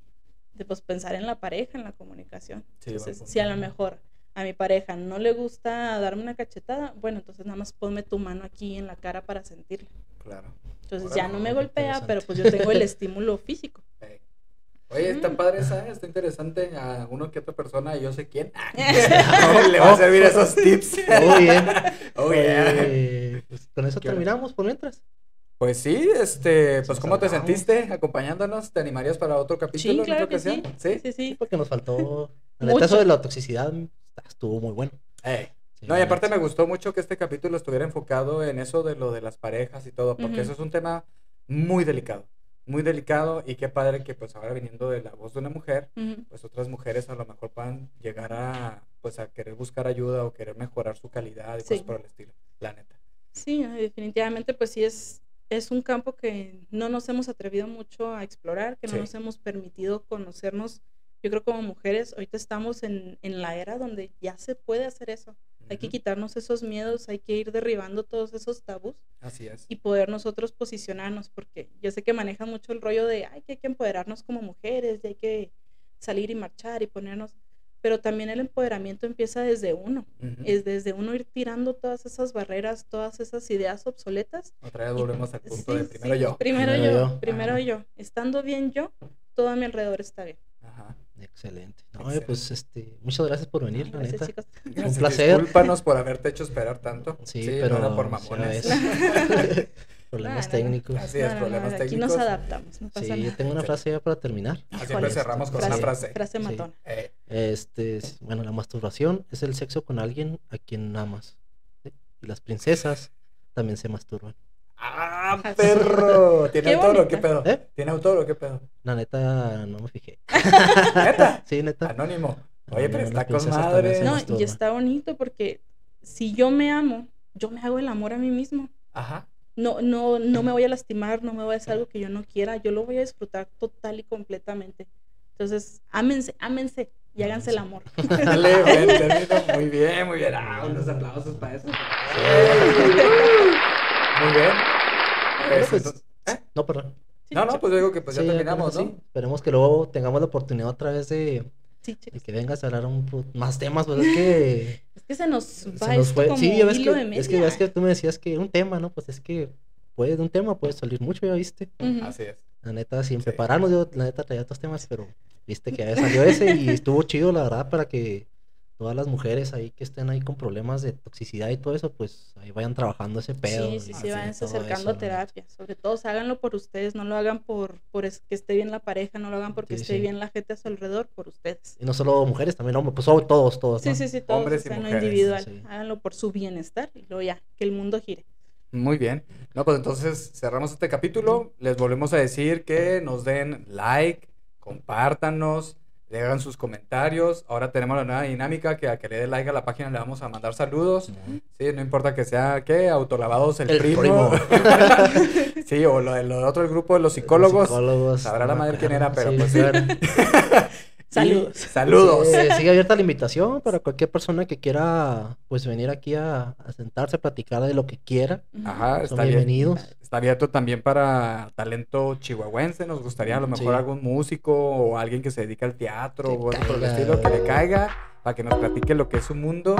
de pues pensar en la pareja, en la comunicación. Sí, entonces, si a lo mejor a mi pareja no le gusta darme una cachetada, bueno, entonces nada más ponme tu mano aquí en la cara para sentirla. Claro. Entonces ya no me golpea, pero pues yo tengo el estímulo físico. Eh. Oye, está Mm. padre esa, está interesante. A uno que otra persona, yo sé quién. Le va a servir esos tips. Muy bien. Oh, yeah. Eh, pues, con eso terminamos por mientras. Pues sí, este, pues ¿cómo te sentiste acompañándonos? ¿Te animarías para otro capítulo Sí, en claro otra que sí. ocasión? Sí. Sí, Sí, sí. porque nos faltó. Mucho. neta, eso de la toxicidad estuvo muy bueno. Sí, No, y aparte me gustó mucho que este capítulo estuviera enfocado en eso de lo de las parejas y todo, porque eso es un tema muy delicado, muy delicado y qué padre que pues ahora viniendo de la voz de una mujer, pues otras mujeres a lo mejor puedan llegar a pues a querer buscar ayuda o querer mejorar su calidad y Sí. cosas por el estilo, la neta. Sí, definitivamente pues sí es, es un campo que no nos hemos atrevido mucho a explorar, que no Sí. nos hemos permitido conocernos. Yo creo como mujeres, ahorita estamos en, en la era donde ya se puede hacer eso. Hay que quitarnos esos miedos, hay que ir derribando todos esos tabús Así es. y poder nosotros posicionarnos, porque yo sé que manejan mucho el rollo de, ay, que hay que empoderarnos como mujeres, y hay que salir y marchar y ponernos, pero también el empoderamiento empieza desde uno, es desde uno ir tirando todas esas barreras, todas esas ideas obsoletas. Otra vez y- volvemos al punto sí, de primero sí, yo. Primero, Primero yo, yo. primero Ajá. yo. Estando bien yo, todo a mi alrededor está bien. Ajá. Excelente. No, Excelente. pues este, muchas gracias por venir, la Gracias, neta. Gracias, placer. Discúlpanos por haberte hecho esperar tanto. Sí, no pero era por mamones. problemas No, no, no. técnicos. Así es, No, no, no, problemas Aquí técnicos. nos adaptamos, no pasa Sí, yo nada. tengo una Sí. frase ya para terminar. Siempre cerramos con frase, una frase. Frase Sí. matona. Eh, Este, es- bueno, la masturbación es el sexo con alguien a quien amas. ¿sí? Y las princesas también se masturban. ¡Ah, perro! ¿Tiene Qué autor o qué pedo? ¿Eh? ¿Tiene autor o qué pedo? La neta, no me fijé. ¿Neta? Sí, neta. Anónimo. Oye, pero No, está con madre. No, y está bonito porque si yo me amo, yo me hago el amor a mí mismo. Ajá. No, no, no me voy a lastimar, no me voy a hacer algo que yo no quiera, yo lo voy a disfrutar total y completamente. Entonces, ámense, ámense y háganse el amor. Dale, buen término. Muy bien, muy bien. Ah, unos aplausos para eso. Muy bien. Pues, pues, ¿eh? No, perdón. Sí, No, no, pues digo que pues ya Sí, terminamos, ¿no? sí. Esperemos que luego tengamos la oportunidad otra vez de, Sí, de chicos. que vengas a hablar un más temas, pues es que Es que se nos se va nos esto fue. como Sí, ya ves hilo que, de es que media. ves que tú me decías que un tema, ¿no? Pues es que puede de un tema puede salir mucho, ya viste. Así es. La neta, sin Sí. prepararnos, yo la neta traía otros temas, pero viste que ya salió ese y estuvo chido, la verdad, para que todas las mujeres ahí que estén ahí con problemas de toxicidad y todo eso, pues ahí vayan trabajando ese pedo. Sí, sí, sí, todo acercando eso, terapia. Sobre todo, háganlo por ustedes, no lo hagan por, por es- que esté bien la pareja, no lo hagan porque Sí, esté sí. bien la gente a su alrededor, por ustedes. Y no solo mujeres, también hombres, pues todos, todos. Sí, ¿no? sí, sí, todos, Hombres o y lo mujeres, individual. sí. Háganlo por su bienestar y luego ya, que el mundo gire. Muy bien. No, pues entonces cerramos este capítulo. Les volvemos a decir que nos den like, compártanos, le hagan sus comentarios. Ahora tenemos la nueva dinámica que a que le dé like a la página le vamos a mandar saludos. Sí, no importa que sea, ¿qué? Autolavados el, El primo. primo. sí, o lo, lo otro el grupo de los psicólogos. Psicólogos, Sabrá la no madre quién era, pero pues claro. Saludos. Saludos. Sigue abierta la invitación para cualquier persona que quiera pues venir aquí a, a sentarse a platicar de lo que quiera. Ajá, Son está bien. bienvenidos. Está abierto también para talento chihuahuense. Nos gustaría a lo mejor Sí. algún músico o alguien que se dedica al teatro Que o algo por el estilo que le caiga para que nos platique lo que es su mundo.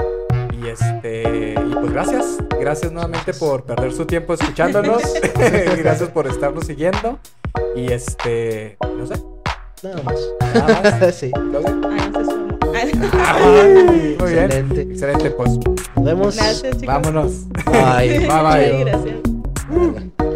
Y este, y pues gracias. Gracias nuevamente por perder su tiempo escuchándonos. gracias por estarnos siguiendo. Y este, no sé. Nada más. Nada más. sí. Ay, Muy bien. Excelente. Excelente, pues Nos vemos. Gracias, chicos. vámonos. Bye. Bye, bye. Gracias.